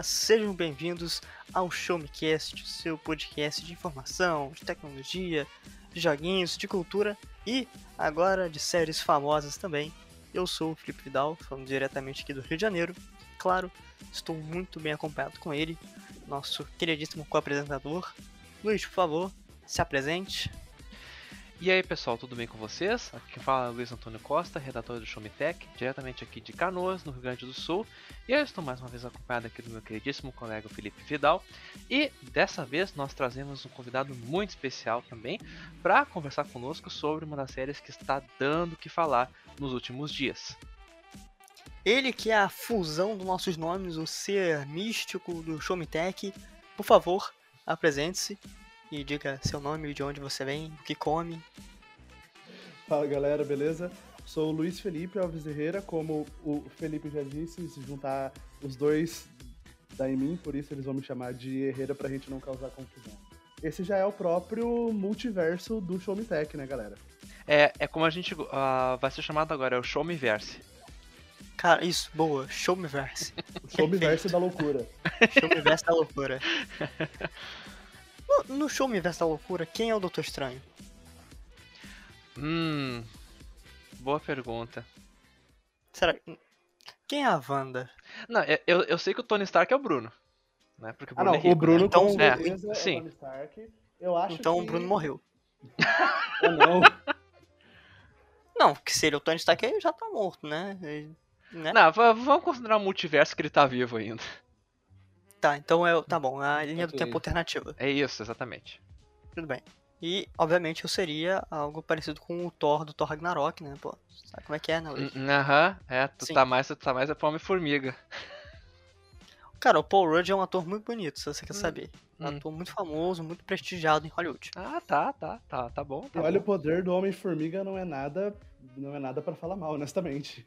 Galera, sejam bem-vindos ao Show Me Cast, seu podcast de informação, de tecnologia, de joguinhos, de cultura e agora de séries famosas também. Eu sou o Felipe Vidal, falando diretamente aqui do Rio de Janeiro. Claro, estou muito bem acompanhado com ele, nosso queridíssimo co-apresentador. Luiz, por favor, se apresente. E aí pessoal, tudo bem com vocês? Aqui quem fala é Luiz Antônio Costa, redator do Show Me Tech, diretamente aqui de Canoas, no Rio Grande do Sul. E eu estou mais uma vez acompanhado aqui do meu queridíssimo colega Felipe Vidal. E dessa vez nós trazemos um convidado muito especial também para conversar conosco sobre uma das séries que está dando o que falar nos últimos dias. Ele que é a fusão dos nossos nomes, o ser místico do Show Me Tech. Por favor, apresente-se e diga seu nome, de onde você vem, o que come. Fala galera, beleza? Sou o Luiz Felipe Alves Herrera, como o Felipe já disse, se juntar os dois dá em mim, por isso eles vão me chamar de Herrera pra gente não causar confusão. Esse já é o próprio multiverso do Show Me Tech, né, galera? É, é como a gente uh, vai ser chamado agora, é o Show Me Verse. Cara, isso, boa, Show Me Verse. Show Me Verse da loucura. Show Me Verse da loucura. No, no Show Me Verse da loucura, quem é o Doutor Estranho? Hum. Boa pergunta. Será Quem é a Wanda? Não, eu, eu sei que o Tony Stark é o Bruno. Né? Porque o Ah, Bruno não, é rico, o Bruno né? Então, com é, é, sim. Tony Stark. Eu acho Então que... o Bruno morreu. Ou não. Não, que se ele é o Tony Stark, ele já tá morto, né? Ele- né? Não, vamos considerar o multiverso que ele tá vivo ainda. Tá, então é, tá bom, é a linha do tempo alternativa. É isso, exatamente. Tudo bem. E, obviamente, eu seria algo parecido com o Thor do Thor Ragnarok, né? Pô, sabe como é que é, né? Luiz? Aham, é, tu Sim. tá mais, tu tá mais a Homem-Formiga. Cara, o Paul Rudd é um ator muito bonito, se você quer Hum. saber. Um Hum. ator muito famoso, muito prestigiado em Hollywood. Ah, tá, tá, tá, tá bom. E Tá olha, o bom. poder do Homem-Formiga não é nada... Não é nada pra falar mal, honestamente.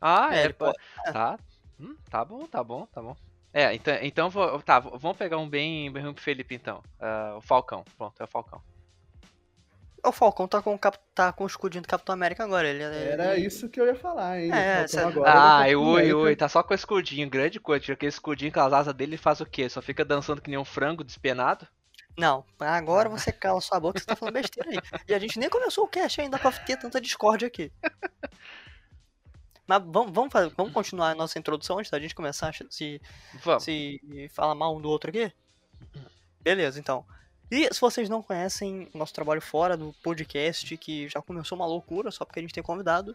Ah, É, é, ele pô, tá. Hum, tá bom, tá bom, tá bom. É, então, então vou- tá, vamos pegar um bem, bem ruim pro Felipe então. Ah, o Falcão, pronto, é o Falcão. O Falcão tá com, o cap... tá com o escudinho do Capitão América agora. Ele, Era ele... isso que eu ia falar, hein? É, sério. agora Ah, Capitão ui, ui, tá só com o escudinho, grande coisa. Tira aquele escudinho com as asas dele faz o quê? Só fica dançando que nem um frango despenado? Não, agora você cala sua boca, você tá falando besteira aí. E a gente nem começou o cast ainda pra ter tanta discórdia aqui. Mas vamos, vamos, fazer- vamos continuar a nossa introdução antes da gente começar a se, Vamos. se falar mal um do outro aqui? Beleza, então. E se vocês não conhecem o nosso trabalho fora do podcast, que já começou uma loucura, só porque a gente tem convidado,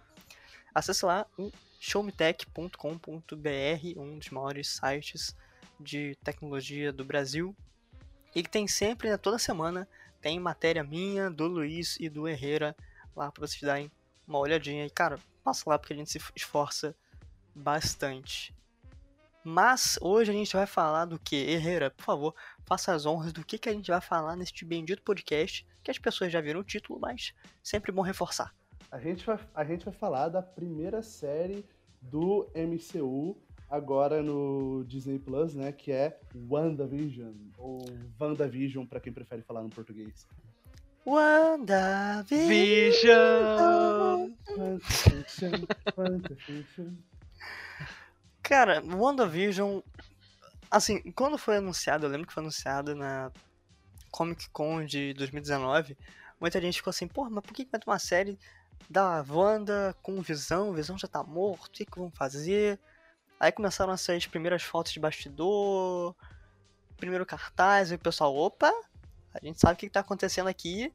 acesse lá o showmetech.com.br, um dos maiores sites de tecnologia do Brasil. E que tem sempre, né, toda semana, tem matéria minha, do Luiz e do Herrera lá pra vocês darem uma olhadinha. E, cara, passa lá porque a gente se esforça bastante. Mas hoje a gente vai falar do que? Herrera, por favor, faça as honras do que, que a gente vai falar neste bendito podcast, que as pessoas já viram o título, mas sempre bom reforçar. A gente, vai, a gente vai falar da primeira série do MCU agora no Disney Plus, né? Que é WandaVision, ou WandaVision, pra quem prefere falar no português. WandaVision! Vision! WandaVision, WandaVision. Cara, WandaVision, assim, quando foi anunciado, eu lembro que foi anunciado na Comic Con de 2019, muita gente ficou assim, porra, mas por que vai ter uma série da Wanda com Visão? Visão já tá morto, o que que vão fazer? Aí começaram a sair as primeiras fotos de bastidor, primeiro cartaz, e o pessoal, opa, a gente sabe o que que tá acontecendo aqui,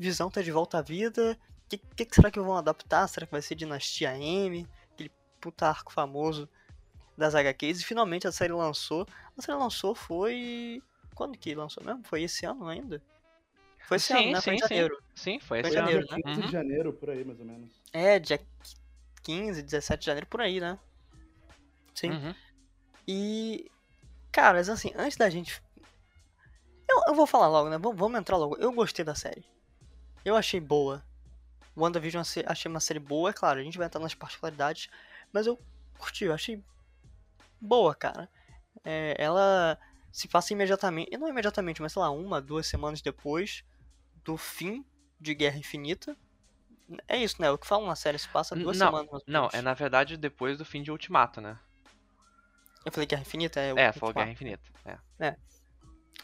Visão tá de volta à vida, o que, que, que será que vão adaptar? Será que vai ser Dinastia M? Aquele puta arco famoso das HQs e finalmente a série lançou. A série lançou foi. Quando que lançou mesmo? Foi esse ano ainda? Foi esse Sim, ano, né? Foi em sim, sim. janeiro. Sim, foi Foi esse em ano. janeiro, né? 15 Uhum. de janeiro, por aí, mais ou menos. É, dia 15, 17 de janeiro, por aí, né? Sim. Uhum. E. Caras, assim, antes da gente. Eu, eu vou falar logo, né? Vamos, vamos entrar logo. Eu gostei da série. Eu achei boa. WandaVision eu achei uma série boa, é claro, a gente vai entrar nas particularidades. Mas eu curti, eu achei boa, cara. É, ela se passa imediatamente. E não imediatamente, mas sei lá, uma, duas semanas depois do fim de Guerra Infinita. É isso, né? O que falam na série se passa duas Não, semanas. Não, é na verdade depois do fim de Ultimato, né? Eu falei Guerra Infinita? É, É, falou 4. Guerra Infinita. É,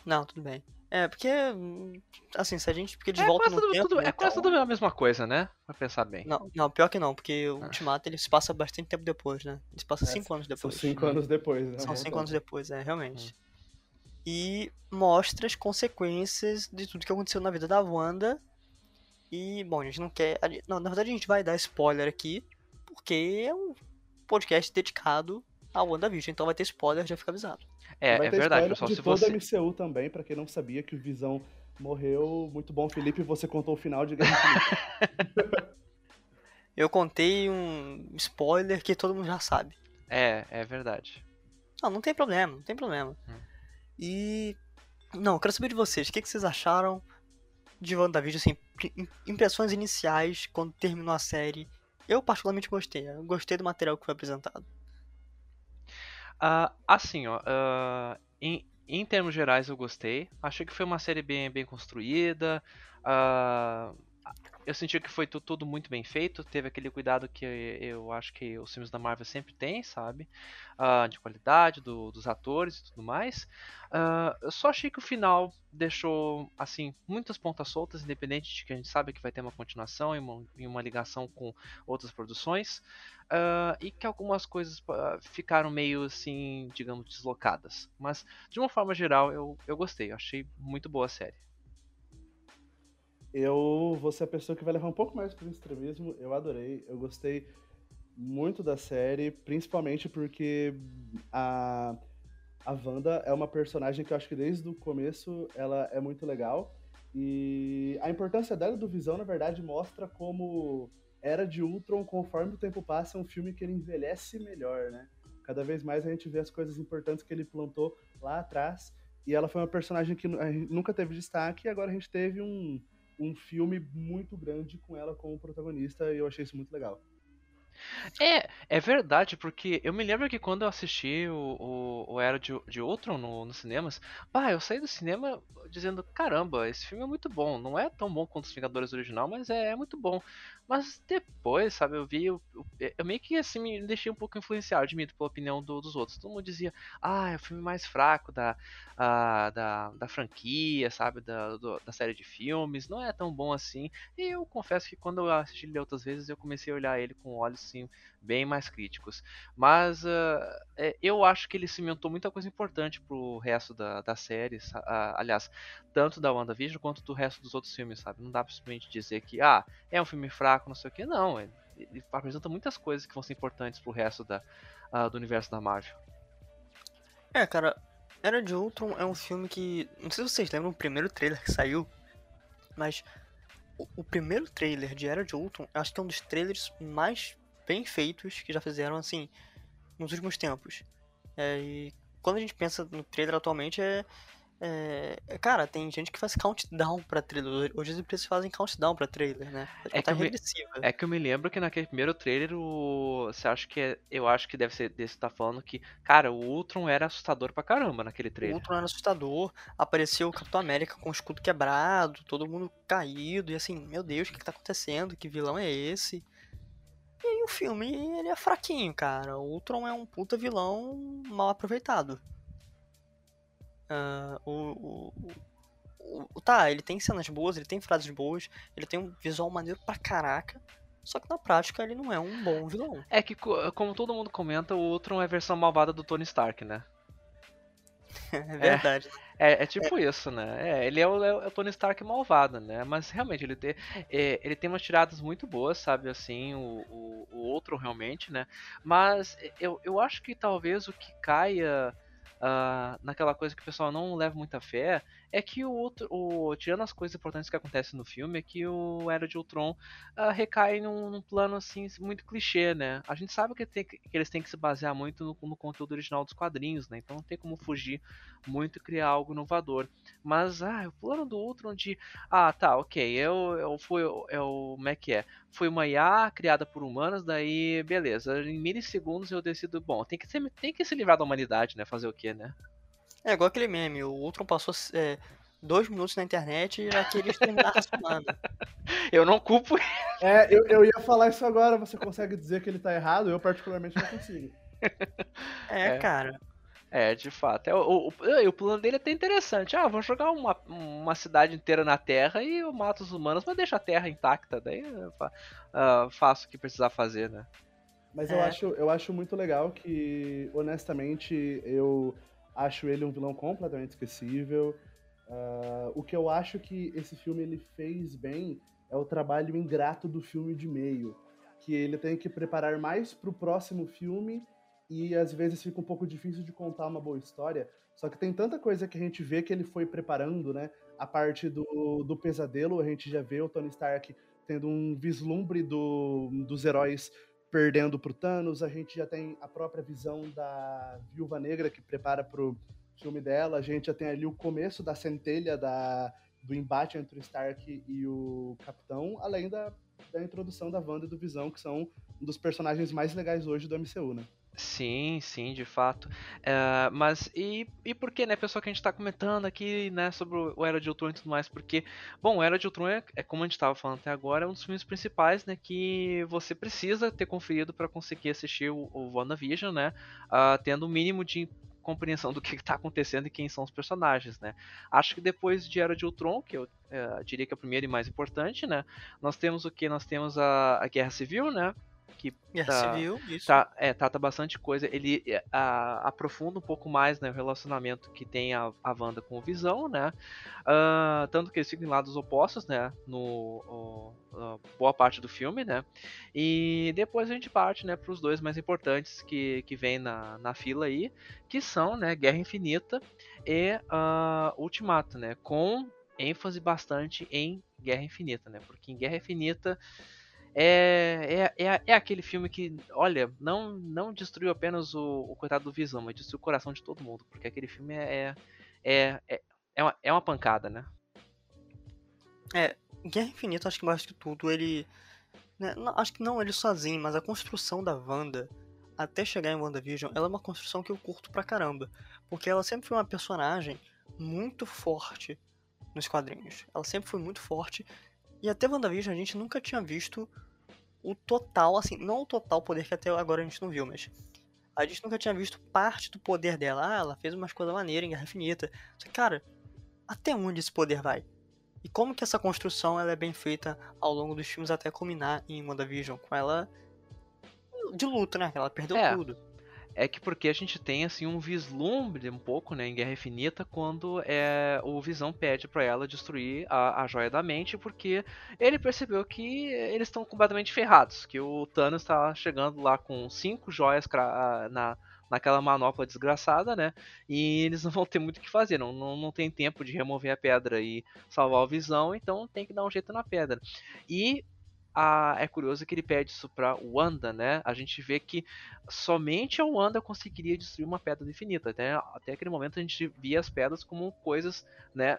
Não, tudo bem. É, porque, hum, assim, se a gente. Porque eles é voltam quase, no tudo, tempo. tudo- né, é quase então- tudo a mesma coisa, né? Pra pensar bem. Não, não, pior que não, porque o Ah. Ultimato ele se passa bastante tempo depois, né? Ele se passa É, cinco anos São depois. cinco anos depois, né? São cinco anos depois, é, realmente. E mostra as consequências de tudo que aconteceu na vida da Wanda. E, bom, a gente não quer. Não, na verdade a gente vai dar spoiler aqui, porque é um podcast dedicado a WandaVision, então vai ter spoiler, já fica avisado. É, Vai é ter verdade, spoiler pessoal. de Se toda você. a MCU também, pra quem não sabia que o Visão morreu. Muito bom, Felipe, você contou o final de Guerra Infinita. Eu contei um spoiler que todo mundo já sabe. É, é verdade. Não, não tem problema, não tem problema. Hum. E. Não, eu quero saber de vocês, o que, que vocês acharam de WandaVision, assim, im- impressões iniciais quando terminou a série. Eu particularmente gostei, eu gostei do material que foi apresentado. Ah, assim, ó, ah, em, em termos gerais eu gostei. Achei que foi uma série bem, bem construída. ah, eu senti que foi tu- tudo muito bem feito. Teve aquele cuidado que eu acho que os filmes da Marvel sempre têm, sabe? Ah, de qualidade, do- dos atores e tudo mais. Ah, eu só achei que o final deixou, assim, muitas pontas soltas, independente de que a gente sabe que vai ter uma continuação e uma, e uma ligação com outras produções. Ah, e que algumas coisas ficaram meio assim, digamos, deslocadas. Mas, de uma forma geral, eu, eu gostei. Eu achei muito boa a série. Eu vou ser a pessoa que vai levar um pouco mais pro extremismo. Eu adorei, eu gostei muito da série, principalmente porque a, a Wanda é uma personagem que eu acho que desde o começo ela é muito legal. E a importância dela do Visão, na verdade, mostra como Era de Ultron, conforme o tempo passa, é um filme que ele envelhece melhor, né? Cada vez mais a gente vê as coisas importantes que ele plantou lá atrás. E ela foi uma personagem que nunca teve destaque, e agora a gente teve um, um filme muito grande com ela como protagonista, e eu achei isso muito legal. É, é verdade, porque eu me lembro que quando eu assisti o, o, o Era de, de Ultron no, nos cinemas, pá, eu saí do cinema dizendo, caramba, esse filme é muito bom. Não é tão bom quanto os Vingadores original, mas é, é muito bom. Mas depois, sabe, eu vi, eu, eu- eu meio que assim me deixei um pouco influenciado, admito, pela opinião do- dos outros. Todo mundo dizia, ah, é o filme mais fraco da, da, da franquia, sabe, da, do- da série de filmes, não é tão bom assim. E eu confesso que quando eu assisti ele outras vezes, eu comecei a olhar ele com olhos assim, bem mais críticos. Mas ah, é, eu acho que ele cimentou muita coisa importante pro resto da, da série, ah, aliás, tanto da WandaVision quanto do resto dos outros filmes, sabe? Não dá pra simplesmente dizer que, ah, é um filme fraco, não sei o que, não. Ele, ele apresenta muitas coisas que vão ser importantes pro resto da, ah, do universo da Marvel. É, cara, Era de Ultron é um filme que. Não sei se vocês lembram o primeiro trailer que saiu, mas o, o primeiro trailer de Era de Ultron, acho que é um dos trailers mais bem feitos que já fizeram, assim, nos últimos tempos. É, e quando a gente pensa no trailer atualmente, é. É- é, cara, tem gente que faz countdown pra trailer. Hoje as empresas fazem countdown pra trailer, né? É É que eu me- regressiva. É que eu me lembro que naquele primeiro trailer, o... você acha que é... eu acho que deve ser desse que tá falando que, cara, o Ultron era assustador pra caramba naquele O trailer. Ultron era assustador, apareceu o Capitão América com o escudo quebrado, todo mundo caído, e assim, meu Deus, o que, que tá acontecendo? Que vilão é esse? E aí o filme, ele é fraquinho, cara. O Ultron é um puta vilão mal aproveitado. Ah, o, o, o- Tá, ele tem cenas boas, ele tem frases boas, ele tem um visual maneiro pra caraca, só que na prática ele não é um bom vilão. É que, co- como todo mundo comenta, o Ultron é a versão malvada do Tony Stark, né? É verdade. É, é tipo isso, né? É, ele é o, é o Tony Stark malvado, né? Mas realmente, ele tem, é, ele tem umas tiradas muito boas, sabe? Assim, o, o, o outro realmente, né? Mas eu, eu acho que talvez o que caia ah, naquela coisa que o pessoal não leva muita fé é que o outro, o, tirando as coisas importantes que acontecem no filme, é que o Era de Ultron ah, recai num, num plano assim muito clichê, né? A gente sabe que, tem que- eles têm que se basear muito no, no conteúdo original dos quadrinhos, né? Então não tem como fugir muito e criar algo inovador. Mas, ah, o plano do Ultron de. Ah, tá, ok. Eu, eu fui. Eu, como é que é? Fui uma IA criada por humanos, daí, beleza. Em milissegundos eu decido. Bom, tem que, ser, tem que se livrar da humanidade, né? Fazer o quê, né? É igual aquele meme, o Ultron passou é, dois minutos na internet e já queria exterminar a raça humana. Eu não culpo. É, eu, eu ia falar isso agora, você consegue dizer que ele tá errado? Eu particularmente não consigo. É, É. cara. É, de fato. É, o, o, o, plano dele é até interessante. Ah, vou jogar uma, uma cidade inteira na Terra e eu mato os humanos, mas deixa a Terra intacta. Daí eu uh, faço o que precisar fazer, né? Mas é. eu, acho, eu acho muito legal que, honestamente, eu acho ele um vilão completamente esquecível. Uh, o que eu acho que esse filme ele fez bem é o trabalho ingrato do filme de meio. Que ele tem que preparar mais pro próximo filme e às vezes fica um pouco difícil de contar uma boa história. Só que tem tanta coisa que a gente vê que ele foi preparando, né? A parte do, do pesadelo, a gente já vê o Tony Stark tendo um vislumbre do, dos heróis perdendo pro Thanos, a gente já tem a própria visão da Viúva Negra que prepara pro filme dela, a gente já tem ali o começo da centelha da, do embate entre o Stark e o Capitão, além da, da introdução da Wanda e do Visão, que são um dos personagens mais legais hoje do MCU, né? Sim, sim, de fato. Uh, mas e, e por que, né, pessoal, que a gente está comentando aqui, né, sobre o Era de Ultron e tudo mais? Porque, bom, o Era de Ultron é, é como a gente estava falando até agora, é um dos filmes principais, né, que você precisa ter conferido para conseguir assistir o, o WandaVision, né, uh, tendo o um mínimo de compreensão do que está acontecendo e quem são os personagens, né? Acho que depois de Era de Ultron, que eu uh, diria que é a primeira e mais importante, né, nós temos o que? Nós temos a, a Guerra Civil, né, que Guerra tá, Civil, isso. Tá, é, trata bastante coisa. Ele é, a, aprofunda um pouco mais né, o relacionamento que tem a, a Wanda com o Visão, né? Uh, tanto que eles ficam em lados opostos, né? No boa parte do filme, né? E depois a gente parte, né, para os dois mais importantes que, que vem na, na fila aí, que são, né, Guerra Infinita e uh, Ultimato, né? Com ênfase bastante em Guerra Infinita, né? Porque em Guerra Infinita é, é, é, é, aquele filme que, olha, não, não destruiu apenas o, o coitado do Visão, mas destruiu o coração de todo mundo. Porque aquele filme é, é, é, é, uma, é uma pancada, né? É, Guerra Infinita, acho que mais que tudo, ele. Né, não, acho que não ele sozinho, mas a construção da Wanda até chegar em WandaVision, ela é uma construção que eu curto pra caramba. Porque ela sempre foi uma personagem muito forte nos quadrinhos. Ela sempre foi muito forte. E até WandaVision a gente nunca tinha visto o total, assim, não o total poder que até agora a gente não viu, mas a gente nunca tinha visto parte do poder dela. Ah, ela fez umas coisas maneiras em Guerra Infinita. Só que, cara, até onde esse poder vai? E como que essa construção ela é bem feita ao longo dos filmes até culminar em WandaVision, com ela de luta, né? Ela perdeu é. tudo é que porque a gente tem assim um vislumbre um pouco, né, em Guerra Infinita, quando é, o Visão pede para ela destruir a, a joia da mente, porque ele percebeu que eles estão completamente ferrados, que o Thanos está chegando lá com cinco joias na, naquela manopla desgraçada, né? E eles não vão ter muito o que fazer, não, não, não tem tempo de remover a pedra e salvar o Visão, então tem que dar um jeito na pedra. E a, é curioso que ele pede isso pra Wanda, né? A gente vê que somente a Wanda conseguiria destruir uma pedra infinita. Até, até aquele momento a gente via as pedras como coisas né,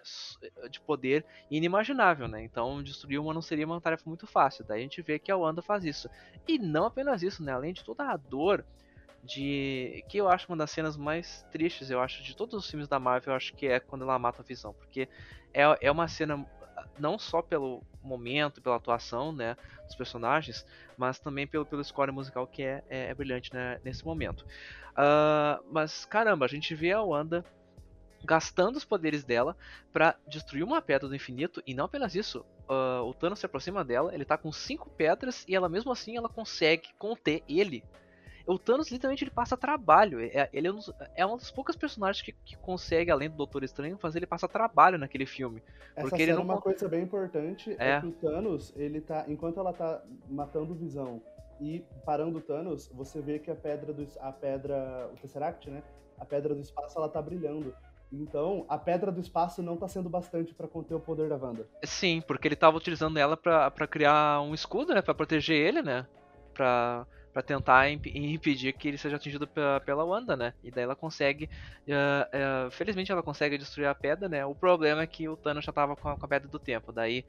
de poder inimaginável, né? Então destruir uma não seria uma tarefa muito fácil. Daí a gente vê que a Wanda faz isso. E não apenas isso, né? Além de toda a dor de que eu acho uma das cenas mais tristes, eu acho, de todos os filmes da Marvel, eu acho que é quando ela mata a Visão, porque é, é uma cena não só pelo momento, pela atuação, né, dos personagens, mas também pelo, pelo score musical que é, é, é brilhante né, nesse momento. Uh, mas caramba, a gente vê a Wanda gastando os poderes dela para destruir uma pedra do infinito e não apenas isso. Uh, o Thanos se aproxima dela, ele tá com cinco pedras e ela mesmo assim ela consegue conter ele o Thanos literalmente ele passa trabalho. É, ele é, um, é uma das poucas personagens que, que consegue, além do Doutor Estranho, fazer ele passar trabalho naquele filme. Essa porque ele não... é uma coisa bem importante é. é. que o Thanos, ele tá. Enquanto ela tá matando o visão e parando o Thanos, você vê que a pedra do. A pedra. O Tesseract, né? A pedra do espaço ela tá brilhando. Então, a pedra do espaço não tá sendo bastante para conter o poder da Wanda. Sim, porque ele tava utilizando ela para criar um escudo, né, para proteger ele, né? Para para tentar imp impedir que ele seja atingido pela, pela Wanda, né? E daí ela consegue, uh, uh, felizmente ela consegue destruir a pedra, né? O problema é que o Thanos já tava com a, com a pedra do tempo, daí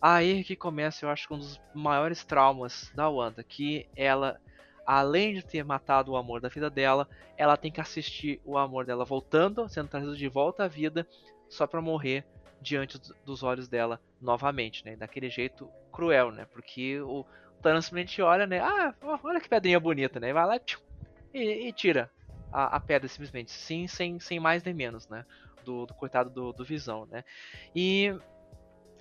aí que começa, eu acho, um dos maiores traumas da Wanda, que ela além de ter matado o amor da vida dela, ela tem que assistir o amor dela voltando, sendo trazido de volta à vida, só para morrer diante dos olhos dela novamente, né? Daquele jeito cruel, né? Porque o, Thanos simplesmente olha, né? Ah, olha que pedrinha bonita, né? Vai lá e, e tira a, a pedra simplesmente, sim, sem, sem mais nem menos, né? Do, do coitado do, do Visão, né? E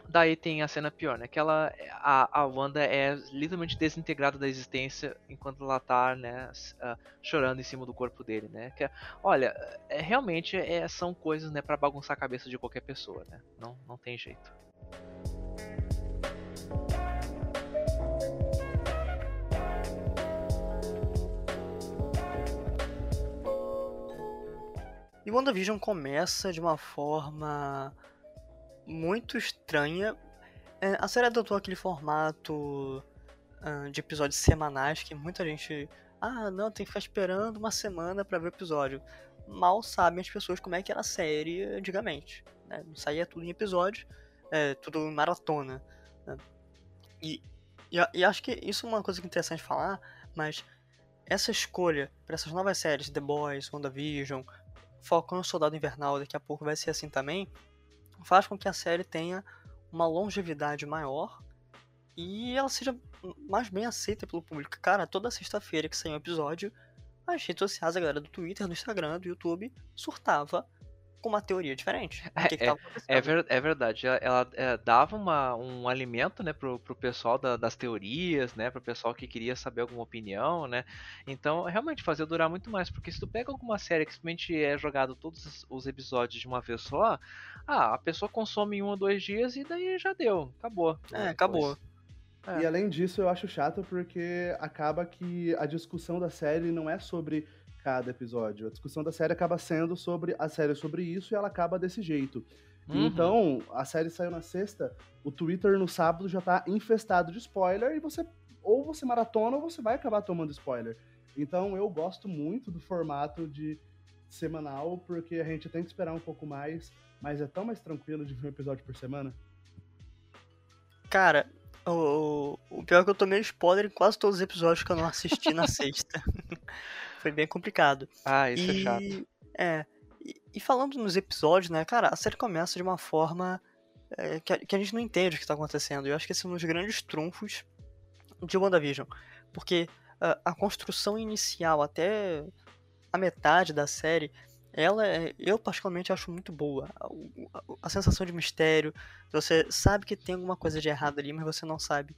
daí tem a cena pior, né? Que ela, a, a Wanda é literalmente desintegrada da existência enquanto ela tá, né, uh, chorando em cima do corpo dele, né? Que, olha, é, realmente é, são coisas, né, para bagunçar a cabeça de qualquer pessoa, né? Não, não tem jeito. E WandaVision começa de uma forma muito estranha. É, a série adotou aquele formato uh, de episódios semanais que muita gente. Ah, não, tem que ficar esperando uma semana para ver o episódio. Mal sabem as pessoas como é que era a série antigamente. Né? Saía tudo em episódio, é, tudo em maratona. Né? E, e, e, acho que isso é uma coisa que é interessante falar, mas essa escolha para essas novas séries, The Boys, WandaVision, Falcão e Soldado Invernal, daqui a pouco vai ser assim também, faz com que a série tenha uma longevidade maior e ela seja mais bem aceita pelo público. Cara, toda sexta-feira que saiu um episódio, as redes sociais, a galera do Twitter, do Instagram, do YouTube, surtava com uma teoria diferente. É, que que é, é, ver, é, verdade. Ela, ela é, dava uma, um alimento né, pro, pro pessoal da, das teorias, né? Pro pessoal que queria saber alguma opinião, né? Então, realmente fazia durar muito mais. Porque se tu pega alguma série que simplesmente é jogado todos os episódios de uma vez só, ah, a pessoa consome em um ou dois dias e daí já deu. Acabou. É, acabou. É. E além disso, eu acho chato porque acaba que a discussão da série não é sobre cada episódio. A discussão da série acaba sendo sobre a série sobre isso e ela acaba desse jeito. Uhum. Então, a série saiu na sexta, o Twitter no sábado já tá infestado de spoiler e você ou você maratona ou você vai acabar tomando spoiler. Então, eu gosto muito do formato de semanal porque a gente tem que esperar um pouco mais, mas é tão mais tranquilo de ver um episódio por semana. Cara, o, o pior é que eu tomei spoiler em quase todos os episódios que eu não assisti na sexta. Foi bem complicado. Ah, isso é e, é chato. É. E, e, falando nos episódios, né, cara, a série começa de uma forma é, que, a, que, a, gente não entende o que está acontecendo. Eu acho que esse é um dos grandes trunfos de WandaVision. Porque a, a construção inicial até a metade da série ela é, eu particularmente acho muito boa. A, a, a, sensação de mistério, você sabe que tem alguma coisa de errado ali, mas você não sabe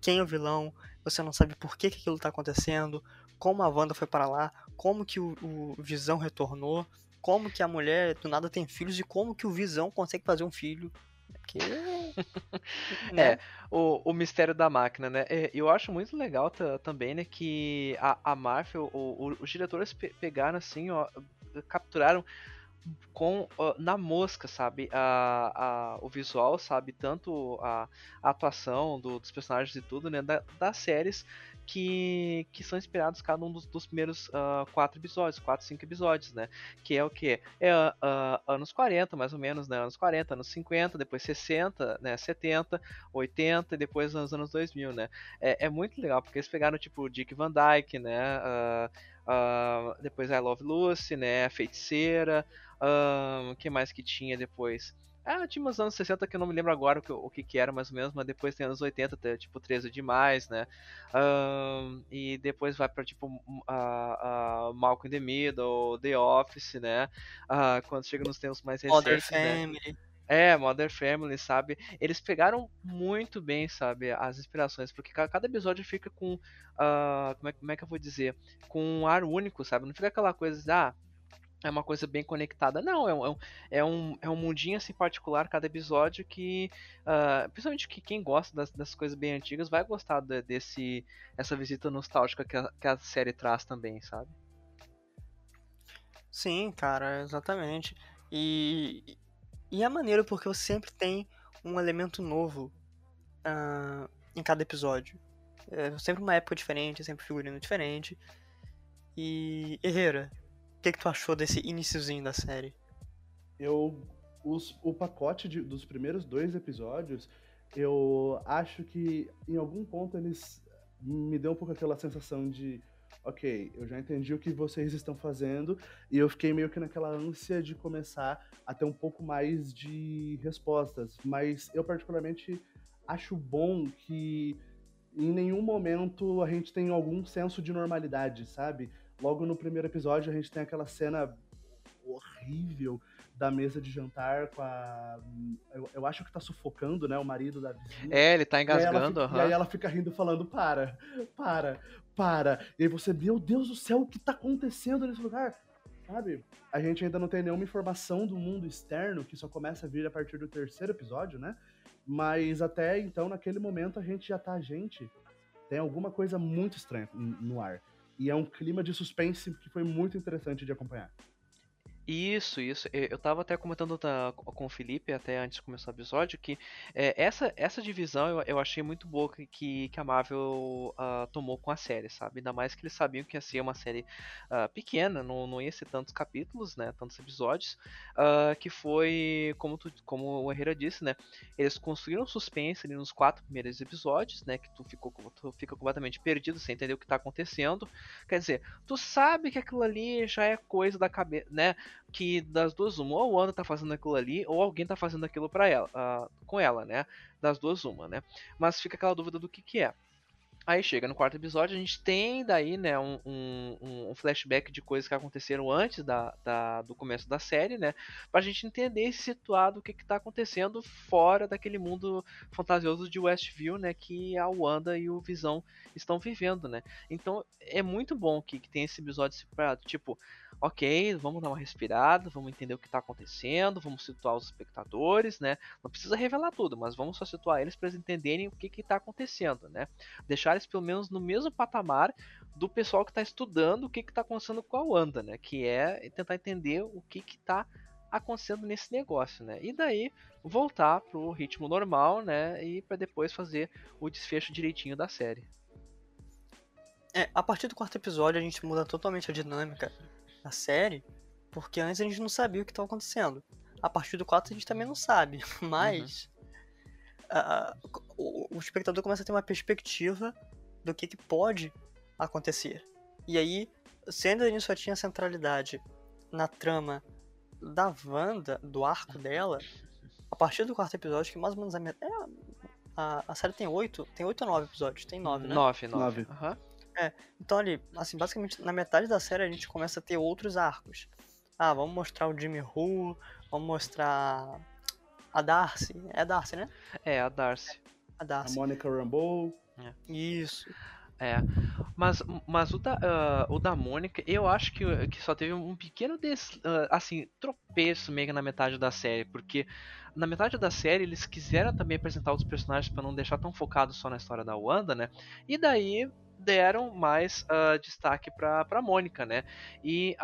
quem é o vilão, você não sabe por que, que aquilo está acontecendo, como a Wanda foi para lá, como que o, o, Visão retornou, como que a mulher do nada tem filhos e como que o Visão consegue fazer um filho. Porque, né? É, o, o mistério da máquina, né? É, eu acho muito legal também, né, que a, a Marvel, o, o, os diretores pe pegaram assim, ó, capturaram com na mosca, sabe? A, a, o visual, sabe? Tanto a, a atuação do, dos personagens e tudo, né? Da, das séries que, que são inspirados cada um dos, dos primeiros uh, quatro episódios, quatro, cinco episódios, né? Que é o que? É uh, anos 40, mais ou menos, né? Anos 40, anos 50, depois 60, né? 70, 80 e depois nos anos 2000, né? É, é muito legal, porque eles pegaram, tipo, Dick Van Dyke, né? Uh, depois I Love Lucy, né? A Feiticeira, o que mais que tinha depois? Ah, tinha uns anos 60 que eu não me lembro agora o que, o que, que era mais ou menos, mas depois tem anos 80, tipo 13 demais, né? Um, e depois vai pra tipo a, a Malcolm in the Middle, The Office, né? Uh, quando chega nos tempos mais recentes. Mother né? Family. É, Mother Family, sabe? Eles pegaram muito bem, sabe, as inspirações, porque cada episódio fica com. Uh, como, é, como é que eu vou dizer? Com um ar único, sabe? Não fica aquela coisa de, ah, é uma coisa bem conectada. Não, é um, é um, é um é mundinho assim particular cada episódio que, uh, principalmente que quem gosta das, das coisas bem antigas vai gostar de, desse essa visita nostálgica que a, que a série traz também, sabe? Sim, cara, exatamente. E, e é maneiro porque você sempre tem um elemento novo uh, em cada episódio. É sempre uma época diferente, sempre figurino diferente. E Herrera, o que, que tu achou desse iníciozinho da série? Eu. Os, o pacote de, dos primeiros dois episódios, eu acho que em algum ponto eles me deu um pouco aquela sensação de ok, eu já entendi o que vocês estão fazendo e eu fiquei meio que naquela ânsia de começar a ter um pouco mais de respostas. Mas eu particularmente acho bom que em nenhum momento a gente tem algum senso de normalidade, sabe? Logo no primeiro episódio a gente tem aquela cena horrível da mesa de jantar com a. Eu, eu acho que tá sufocando, né? O marido da vizinha. É, ele tá engasgando. E aí, fica, uhum. e aí ela fica rindo falando: para, para, para. E aí você, meu Deus do céu, o que tá acontecendo nesse lugar? Sabe? A gente ainda não tem nenhuma informação do mundo externo, que só começa a vir a partir do terceiro episódio, né? Mas até então, naquele momento, a gente já tá, gente, tem alguma coisa muito estranha no ar. E é um clima de suspense que foi muito interessante de acompanhar. Isso, isso. Eu tava até comentando com o Felipe, até antes de começar o episódio, que é, essa, essa divisão eu, eu achei muito boa que, que a Marvel uh, tomou com a série, sabe? Ainda mais que eles sabiam que ia ser uma série uh, pequena, não, não ia ser tantos capítulos, né? Tantos episódios, uh, que foi, como, tu, como o Herrera disse, né? Eles construíram suspense ali nos quatro primeiros episódios, né? Que tu, ficou, tu fica completamente perdido sem entender o que tá acontecendo. Quer dizer, tu sabe que aquilo ali já é coisa da cabeça, né? Que das duas uma, ou o Wanda tá fazendo aquilo ali, ou alguém tá fazendo aquilo para ela, uh, com ela, né? Das duas uma, né? Mas fica aquela dúvida do que que é. Aí chega no quarto episódio, a gente tem daí, né, um, um, um flashback de coisas que aconteceram antes da, da, do começo da série, né? Pra gente entender e situado o que que tá acontecendo fora daquele mundo fantasioso de Westview, né? Que a Wanda e o Visão estão vivendo, né? Então é muito bom que, que tem esse episódio separado, tipo ok, vamos dar uma respirada, vamos entender o que está acontecendo, vamos situar os espectadores, né? Não precisa revelar tudo, mas vamos só situar eles para eles entenderem o que está acontecendo, né? Deixar eles pelo menos no mesmo patamar do pessoal que está estudando o que está acontecendo com a Wanda, né? Que é tentar entender o que está acontecendo nesse negócio, né? E daí voltar pro ritmo normal, né? E para depois fazer o desfecho direitinho da série. É, a partir do quarto episódio a gente muda totalmente a dinâmica a série, porque antes a gente não sabia o que estava acontecendo. A partir do 4 a gente também não sabe, mas uhum. Uh, o, o, espectador começa a ter uma perspectiva do que, que pode acontecer. E aí, sendo a gente só tinha centralidade na trama da Wanda, do arco dela, a partir do quarto episódio, que mais ou menos a, é, a, a série tem oito, tem oito ou nove episódios? Tem nove, né? Nove, nove. nove. Uhum. É, então ali, assim, basicamente na metade da série a gente começa a ter outros arcos. Ah, vamos mostrar o Jimmy Who, vamos mostrar a Darcy. É a Darcy, né? É, a Darcy. A Darcy. A Monica Rambeau. É. Isso. É, mas, mas o, da, uh, o da Mônica, eu acho que, que só teve um pequeno, des, uh, assim, tropeço meio que na metade da série, porque na metade da série eles quiseram também apresentar outros personagens para não deixar tão focado só na história da Wanda, né? E daí deram mais uh, destaque para pra Mônica, né? E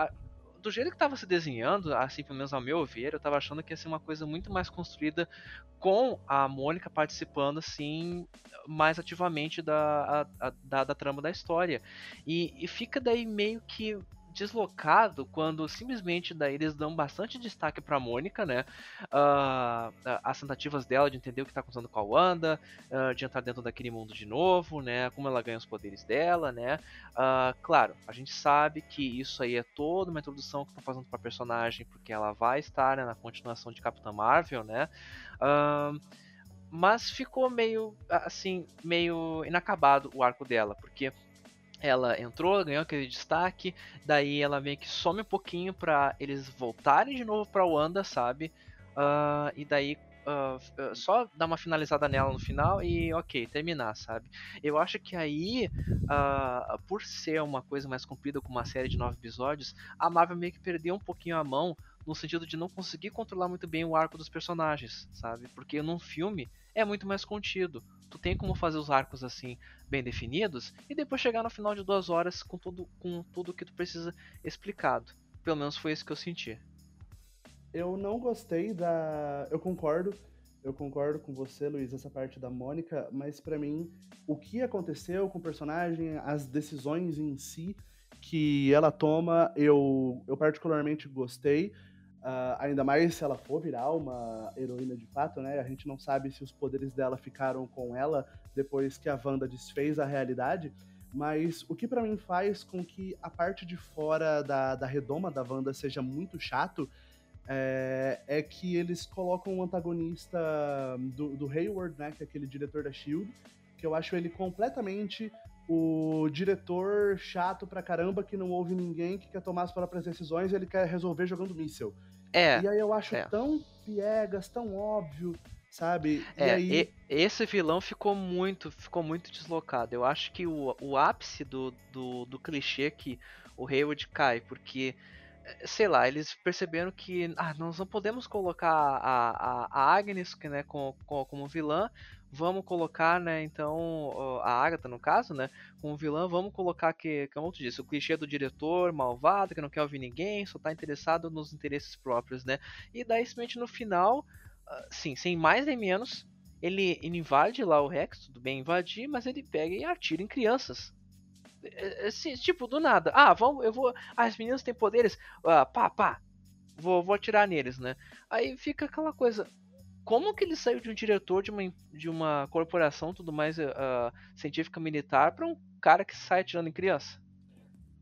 do jeito que estava se desenhando, assim, pelo menos ao meu ver, eu estava achando que ia ser uma coisa muito mais construída com a Mônica participando, assim, mais ativamente da, a, a, da, da, trama da história. E, e fica daí meio que deslocado quando simplesmente daí eles dão bastante destaque pra Mônica, né? Uh, as tentativas dela de entender o que tá acontecendo com a Wanda, uh, de entrar dentro daquele mundo de novo, né? Como ela ganha os poderes dela, né? Uh, claro, a gente sabe que isso aí é toda uma introdução que estão fazendo pra personagem, porque ela vai estar né, na continuação de Capitã Marvel, né? mas ficou meio assim, meio inacabado o arco dela, porque ela entrou, ganhou aquele destaque, daí ela meio que some um pouquinho pra eles voltarem de novo pra Wanda, sabe? Uh, e daí uh, só dar uma finalizada nela no final e ok, terminar, sabe? Eu acho que aí, uh, por ser uma coisa mais comprida com uma série de nove episódios, a Marvel meio que perdeu um pouquinho a mão no sentido de não conseguir controlar muito bem o arco dos personagens, sabe? Porque num filme é muito mais contido. Tu tem como fazer os arcos assim bem definidos e depois chegar no final de duas horas com tudo com tudo que tu precisa explicado. Pelo menos foi isso que eu senti. Eu não gostei da. Eu concordo. Eu concordo com você, Luiz, essa parte da Mônica, mas para mim, o que aconteceu com o personagem, as decisões em si que ela toma, eu, eu particularmente gostei. Uh, ainda mais se ela for virar uma heroína de fato, né? A gente não sabe se os poderes dela ficaram com ela depois que a Wanda desfez a realidade. Mas o que para mim faz com que a parte de fora da, da redoma da Wanda seja muito chato é, é que eles colocam o antagonista do, do Hayward, né? Que é aquele diretor da Shield, porque eu acho ele completamente o diretor chato pra caramba que não ouve ninguém, que quer tomar as próprias decisões e ele quer resolver jogando míssel. É. E aí eu acho é. tão piegas, tão óbvio, sabe? É, e aí... e- esse vilão ficou muito, ficou muito deslocado. Eu acho que o, o ápice do, do, do clichê que o Hayward cai, porque, eh, sei lá, eles perceberam que ah, nós não podemos colocar a, a, a Agnes que, né, como, como vilã, vamos colocar, né, então, a Agatha no caso, né, como vilã, vamos colocar que, como tu disse, o clichê do diretor malvado, que não quer ouvir ninguém, só tá interessado nos interesses próprios, né, e daí simplesmente no final, ah, sim, sem mais nem menos, ele, invade lá o Rex, tudo bem invadir, mas ele pega e atira em crianças. É, é, assim, tipo, do nada. Ah, vamos, eu vou. Ah, as meninas têm poderes. Ah, pá, pá. Vou, vou atirar neles, né? Aí fica aquela coisa. Como que ele saiu de um diretor de uma, de uma corporação tudo mais ah, científica militar pra um cara que sai atirando em criança?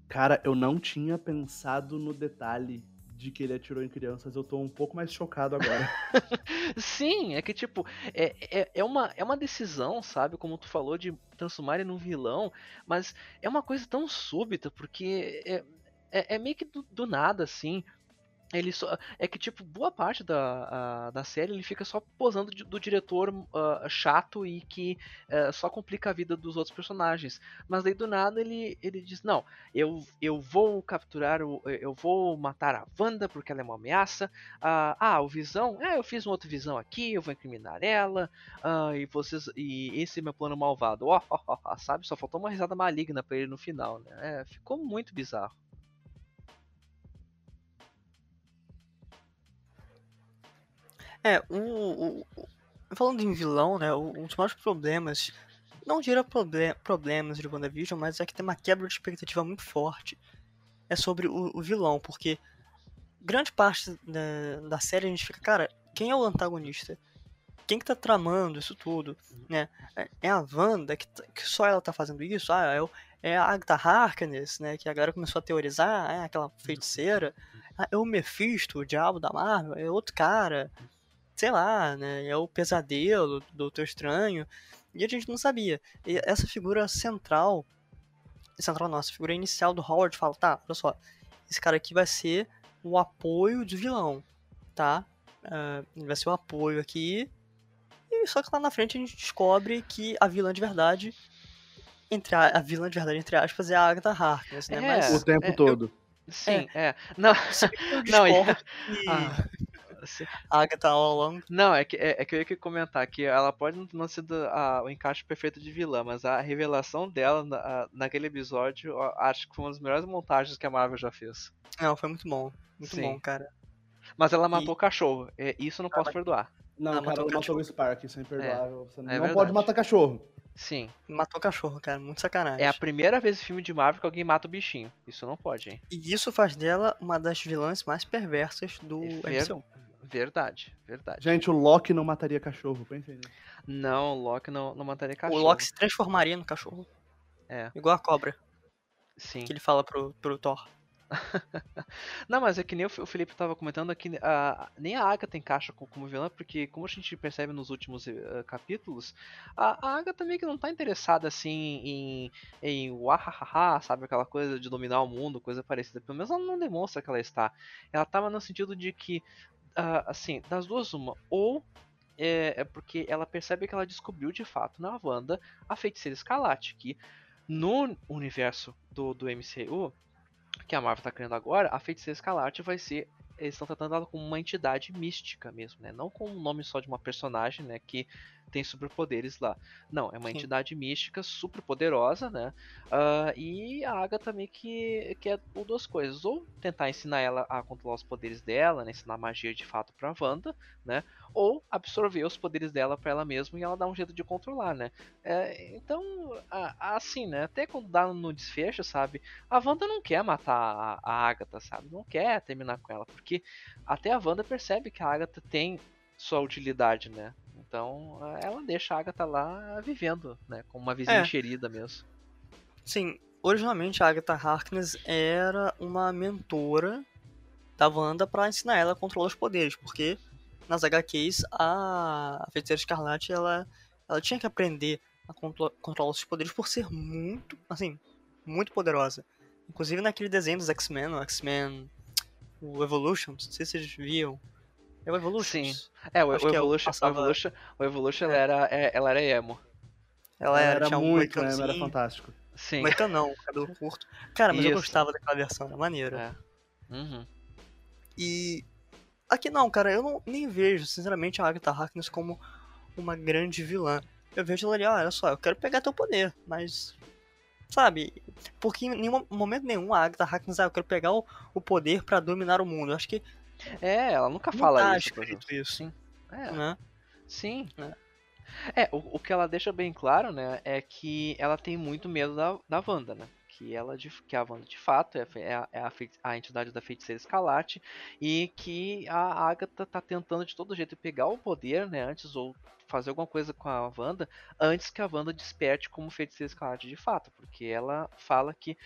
Cara, eu não tinha pensado no detalhe de que ele atirou em crianças. Eu tô um pouco mais chocado agora. Sim, é que tipo, é, é, é, uma, é uma decisão, sabe? Como tu falou, de transformar ele num vilão, mas é uma coisa tão súbita, porque é, é, é meio que do, do nada, assim. Ele só. É que, tipo, boa parte da, a- da série ele fica só posando do diretor ah, chato e que eh, só complica a vida dos outros personagens. Mas daí do nada ele, ele diz: Não, eu, eu vou capturar o. Eu vou matar a Wanda porque ela é uma ameaça. Ah, ah, o Visão? É, eu fiz um outro Visão aqui, eu vou incriminar ela. Ah, e vocês. E esse é meu plano malvado. Ó, ó, ó, ó, sabe? Só faltou uma risada maligna pra ele no final, né? É, ficou muito bizarro. É, o, o- falando em vilão, né, um dos maiores problemas, não diria proble problemas de WandaVision, mas é que tem uma quebra de expectativa muito forte, é sobre o, o vilão, porque grande parte da, da série a gente fica, cara, quem é o antagonista? Quem que tá tramando isso tudo, né? É- É a Wanda, que, tá- que só ela tá fazendo isso? Ah, é, o- é a Agatha Harkness, né, que a galera começou a teorizar, é aquela feiticeira. Ah, é o Mephisto, o diabo da Marvel, é outro cara sei lá, né? É o pesadelo do Doutor Estranho. E a gente não sabia. E essa figura central, central nossa, figura inicial do Howard fala, tá, olha só, esse cara aqui vai ser o apoio do vilão, tá? Ele vai ser o apoio aqui. E só que lá na frente a gente descobre que a vilã de verdade, entre a, a vilã de verdade, entre aspas, é a Agatha Harkness, né? É. Mas o tempo é, eu- todo. Sim, é. Não, bem que eu Não, e- Ah. Sim. a Agatha all along Não, é que, é, é que eu ia comentar que ela pode não- não ser do- a- o encaixe perfeito de vilã, mas a revelação dela na- a- naquele episódio, eu acho que foi uma das melhores montagens que a Marvel já fez. Não, foi muito bom. Muito Sim. bom, cara. Mas ela E- matou o cachorro. é, isso eu não posso perdoar. Não, Ah, cara, matou ela matou o Spark, isso é imperdoável. Você não verdade. pode matar cachorro. Sim. Matou cachorro, cara. Muito sacanagem. É a primeira vez em filme de Marvel que alguém mata o bichinho. Isso não pode, hein? E isso faz dela uma das vilãs mais perversas do Ver- MCU. Verdade, verdade. Gente, o Loki não mataria cachorro, pensem nisso. Não, o Loki não, não mataria O cachorro. Loki se transformaria no cachorro. É. Igual a cobra, Sim. que ele fala pro, pro Thor. Não, mas é que nem o o Felipe tava comentando aqui, a, nem a Agatha encaixa co- como vilã, porque como a gente percebe nos últimos eh, capítulos, a, a Agatha meio que não tá interessada assim em, em wahahaha, sabe, aquela coisa de dominar o mundo, coisa parecida. Pelo menos ela não demonstra que ela está. Ela tava no sentido de que, ah, assim, das duas uma, ou é, é porque ela percebe que ela descobriu de fato na Wanda a feiticeira escarlate, que no universo do, do MCU, que a Marvel tá criando agora, a feiticeira escarlate vai ser. Eles estão tratando ela como uma entidade mística mesmo, né? Não com o nome só de uma personagem, né? Que tem superpoderes lá. Não, é uma Sim. entidade mística super poderosa, né? Ah, e a Agatha também que quer ou duas coisas. Ou tentar ensinar ela a controlar os poderes dela, né? Ensinar magia de fato pra Wanda, né? Ou absorver os poderes dela pra ela mesma e ela dar um jeito de controlar, né? É, então, assim, né? Até quando dá no desfecho, sabe? A Wanda não quer matar a, a Agatha, sabe? Não quer terminar com ela, porque até a Wanda percebe que a Agatha tem sua utilidade, né? Então, ela deixa a Agatha lá vivendo, né? Como uma vizinha É. querida mesmo. Sim, originalmente a Agatha Harkness era uma mentora da Wanda pra ensinar ela a controlar os poderes, porque nas HQs a, Feiticeira Escarlate ela, ela tinha que aprender a controlar os poderes por ser muito, assim, muito poderosa. Inclusive naquele desenho dos X-Men, o X-Men, o Evolution, não sei se vocês viam. É o Evolution? Sim. É, o, o Evolution, é o, passava... o Evolution, o Evolution ela, era, é, ela era emo. Ela era, era muito, um né? Era fantástico. Sim. Moicano não, cabelo curto. Cara, mas Isso. eu gostava daquela versão, era maneiro. É. Uhum. E aqui não, cara, eu não, nem vejo, sinceramente, a Agatha Harkness como uma grande vilã. Eu vejo ela ali, ah, olha só, eu quero pegar teu poder, mas. Sabe? Porque em nenhum momento nenhum a Agatha Harkness, ah, eu quero pegar o, o poder para dominar o mundo. Eu acho que. É, ela nunca fala tá isso. isso. Sim. É. Né? Sim. É. É, o, o que ela deixa bem claro, né, é que ela tem muito medo da, da Wanda, né? Que, ela de, que a Wanda de fato é, é, a, é a, a, entidade da feiticeira escalate e que a Agatha tá tentando de todo jeito pegar o poder, né, antes ou fazer alguma coisa com a Wanda antes que a Wanda desperte como feiticeira escalate de fato, porque ela fala que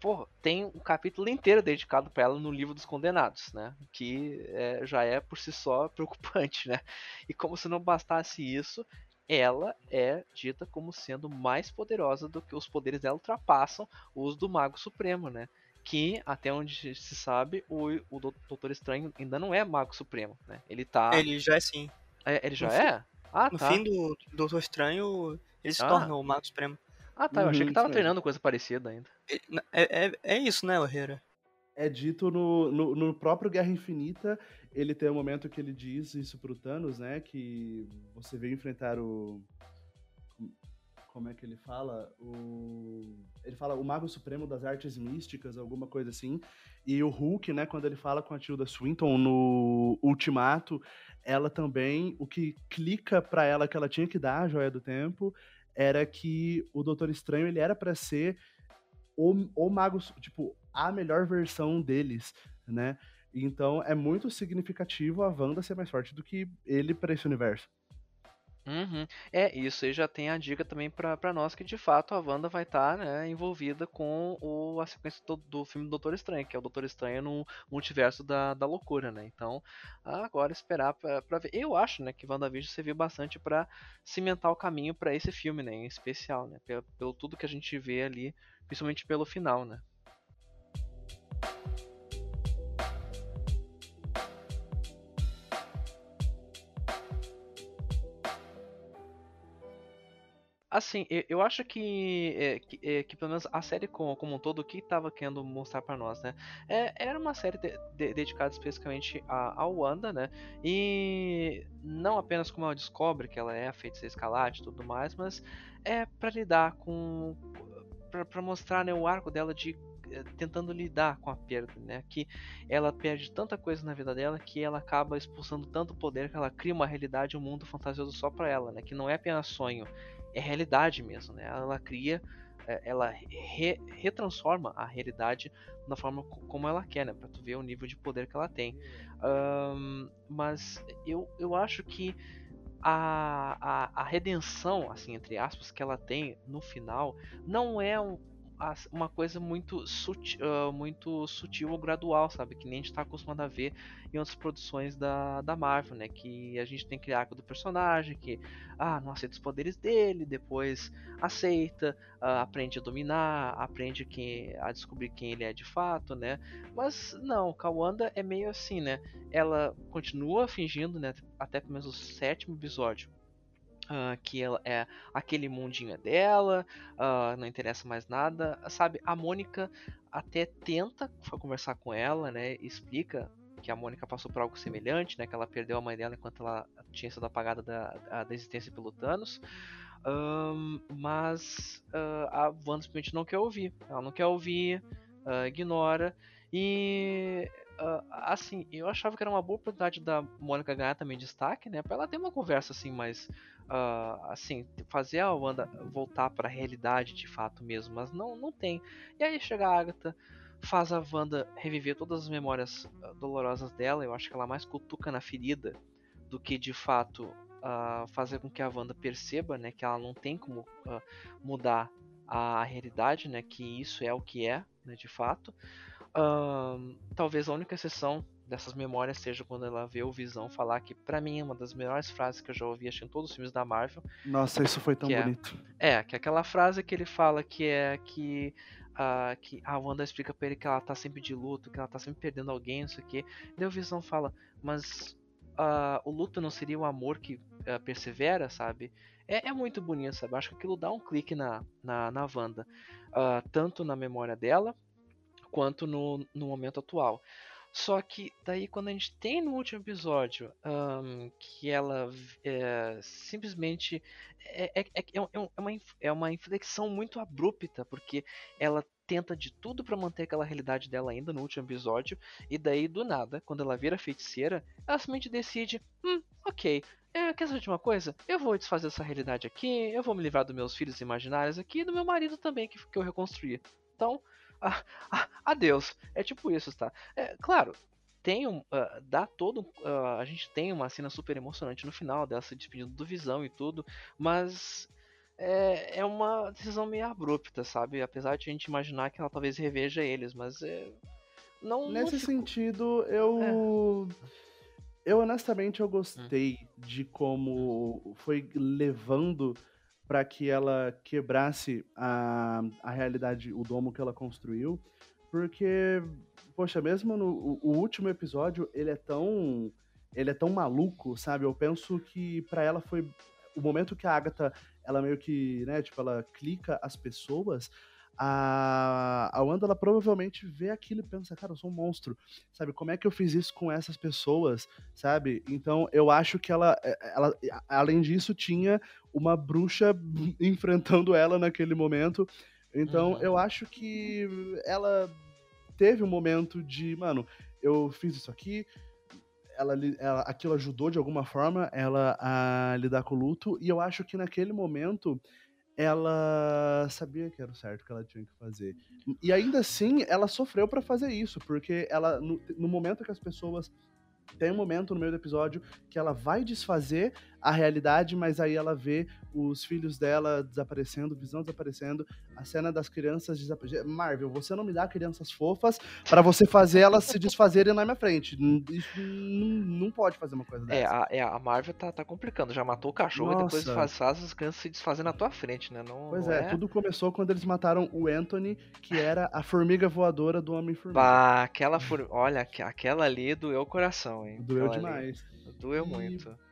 pô, tem um capítulo inteiro dedicado para ela no livro dos condenados, né? Que é, já é por si só preocupante, né? E como se não bastasse isso, ela é dita como sendo mais poderosa do que os poderes dela ultrapassam os do Mago Supremo, né? Que, até onde se sabe, o, o Doutor Estranho ainda não é Mago Supremo, né? Ele tá. Ele já é sim. É, ele já no é? Fim, ah, no tá. fim do Doutor Estranho, ele se ah. torna o Mago Supremo. Ah, tá. Eu achei que uhum, tava treinando coisa parecida ainda. É, é, é isso, né, Herrera? É dito no, no, no, próprio Guerra Infinita, ele tem um momento que ele diz isso pro Thanos, né? Que você veio enfrentar o. Como é que ele fala? O. Ele fala o Mago Supremo das Artes Místicas, alguma coisa assim. E o Hulk, né, quando ele fala com a Tilda Swinton no Ultimato, ela também, o que clica para ela que ela tinha que dar a joia do tempo era que o Doutor Estranho ele era para ser o, o mago, tipo, a melhor versão deles, né? Então é muito significativo a Wanda ser mais forte do que ele para esse universo. Uhum. É, isso aí já tem a dica também para nós que de fato a Wanda vai estar tá, né, envolvida com o, a sequência do, do filme do Doutor Estranho, que é o Doutor Estranho no multiverso da, da loucura, né? Então, agora esperar para ver. Eu acho, né, que WandaVision serviu bastante para cimentar o caminho para esse filme, né, em especial, né, pelo, pelo tudo que a gente vê ali, principalmente pelo final, né? Assim, eu acho que, é, que, é, que, pelo menos a série como, como um todo, o que estava querendo mostrar para nós, né? É, era uma série de, de, dedicada especificamente a, a Wanda, né? E não apenas como ela descobre que ela é a feiticeira escalate e tudo mais, mas é para lidar com. para mostrar né, o arco dela de é, tentando lidar com a perda, né? Que ela perde tanta coisa na vida dela que ela acaba expulsando tanto poder que ela cria uma realidade, um mundo fantasioso só para ela, né? Que não é apenas sonho, é realidade mesmo, né? Ela cria, é, ela re, retransforma a realidade na forma como ela quer, né? Pra tu ver o nível de poder que ela tem. Um, mas eu, eu acho que a, a, a redenção, assim, entre aspas, que ela tem no final, não é um, uma coisa muito sutil, uh, muito sutil ou gradual, sabe? Que nem a gente está acostumado a ver em outras produções da, da Marvel, né? Que a gente tem que criar do personagem, que ah, não aceita os poderes dele, depois aceita, uh, aprende a dominar, aprende quem, a descobrir quem ele é de fato, né? Mas não, Kawanda é meio assim, né? Ela continua fingindo, né? Até pelo menos o sétimo episódio Uh, que ela é aquele mundinho é dela, uh, não interessa mais nada, sabe? A Mônica até tenta conversar com ela, né? Explica que a Mônica passou por algo semelhante, né? Que ela perdeu a mãe dela enquanto ela tinha sido apagada da, da existência pelo Thanos. Um, mas uh, a Wanda simplesmente não quer ouvir. Ela não quer ouvir, ignora. E uh, assim, eu achava que era uma boa oportunidade da Mônica ganhar também destaque, né? Pra ela ter uma conversa assim mais. Uh, assim, fazer a Wanda voltar para a realidade de fato mesmo, mas não, não tem. E aí chega a Agatha, faz a Wanda reviver todas as memórias uh, dolorosas dela. Eu acho que ela mais cutuca na ferida do que de fato uh, fazer com que a Wanda perceba, né, que ela não tem como mudar a realidade, né, que isso é o que é, né, de fato talvez a única exceção dessas memórias seja quando ela vê o Visão falar que, para mim, é uma das melhores frases que eu já ouvi acho, em todos os filmes da Marvel. Nossa, isso foi tão bonito. É, é, que é aquela frase que ele fala que é que. Uh, que a Wanda explica pra ele que ela tá sempre de luto, que ela tá sempre perdendo alguém, isso aqui. Daí o Visão fala, mas uh, o luto não seria o amor que uh, persevera, sabe? É, é, muito bonito, sabe? Acho que aquilo dá um clique na, na, na Wanda. tanto na memória dela, quanto no, no momento atual. Só que daí quando a gente tem no último episódio um, que ela é, simplesmente é, é, é, é, uma, é uma inflexão muito abrupta, porque ela tenta de tudo para manter aquela realidade dela ainda no último episódio, e daí do nada, quando ela vira feiticeira, ela simplesmente decide, hum, ok, é, quer saber de uma coisa? Eu vou desfazer essa realidade aqui, eu vou me livrar dos meus filhos imaginários aqui e do meu marido também, que, que eu reconstruí. Então, ah, ah, adeus. É tipo isso, tá? É, claro, tem um, uh, dá todo uh, a gente tem uma cena super emocionante no final dela se despedindo do Visão e tudo, mas é, é uma decisão meio abrupta, sabe? Apesar de a gente imaginar que ela talvez reveja eles, mas é, não nesse não sentido eu é. eu honestamente eu gostei hum. de como foi levando para que ela quebrasse a, a realidade, o domo que ela construiu, porque, poxa, mesmo no o, o último episódio, ele é tão ele é tão maluco, sabe? Eu penso que para ela foi o momento que a Agatha, ela meio que, né, tipo, ela clica as pessoas, a, a Wanda, ela provavelmente vê aquilo e pensa, cara, eu sou um monstro, sabe? Como é que eu fiz isso com essas pessoas, sabe? Então, eu acho que ela, é, ela além disso, tinha uma bruxa enfrentando ela naquele momento. Então, uhum. eu acho que ela teve um momento de, mano, eu fiz isso aqui, ela, ela, aquilo ajudou de alguma forma ela a lidar com o luto, e eu acho que naquele momento ela sabia que era o certo que ela tinha que fazer. E ainda assim, ela sofreu para fazer isso, porque ela no, no momento que as pessoas tem um momento no meio do episódio que ela vai desfazer a realidade, mas aí ela vê os filhos dela desaparecendo, visão desaparecendo, a cena das crianças desaparecendo. Marvel, você não me dá crianças fofas para você fazer elas se desfazerem na minha frente. Isso não, pode fazer uma coisa é, dessa. É, a, é, a Marvel tá, tá complicando. Já matou o cachorro Nossa. e depois faz, faz as crianças se desfazendo na tua frente, né? Não, pois não é, é, tudo começou quando eles mataram o Anthony, que era a formiga voadora do Homem-Formiga. Pá, aquela for... Olha, aquela ali doeu o coração, hein? Doeu aquela demais. Ali. Doeu e... muito.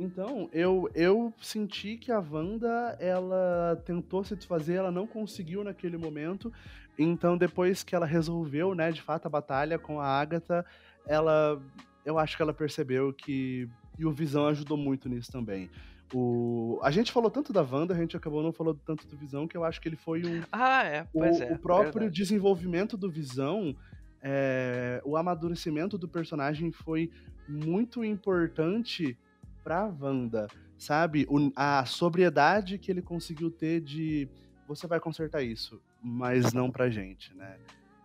Então, eu, eu senti que a Wanda, ela tentou se desfazer, ela não conseguiu naquele momento. Então, depois que ela resolveu, né, de fato, a batalha com a Agatha, ela. Eu acho que ela percebeu que. E o Visão ajudou muito nisso também. O... A gente falou tanto da Wanda, a gente acabou não falando tanto do Visão, que eu acho que ele foi um. Ah, é. Pois o, é. O próprio verdade. desenvolvimento do Visão, é... o amadurecimento do personagem foi muito importante pra Wanda, sabe? O, a sobriedade que ele conseguiu ter de você vai consertar isso, mas não pra gente, né?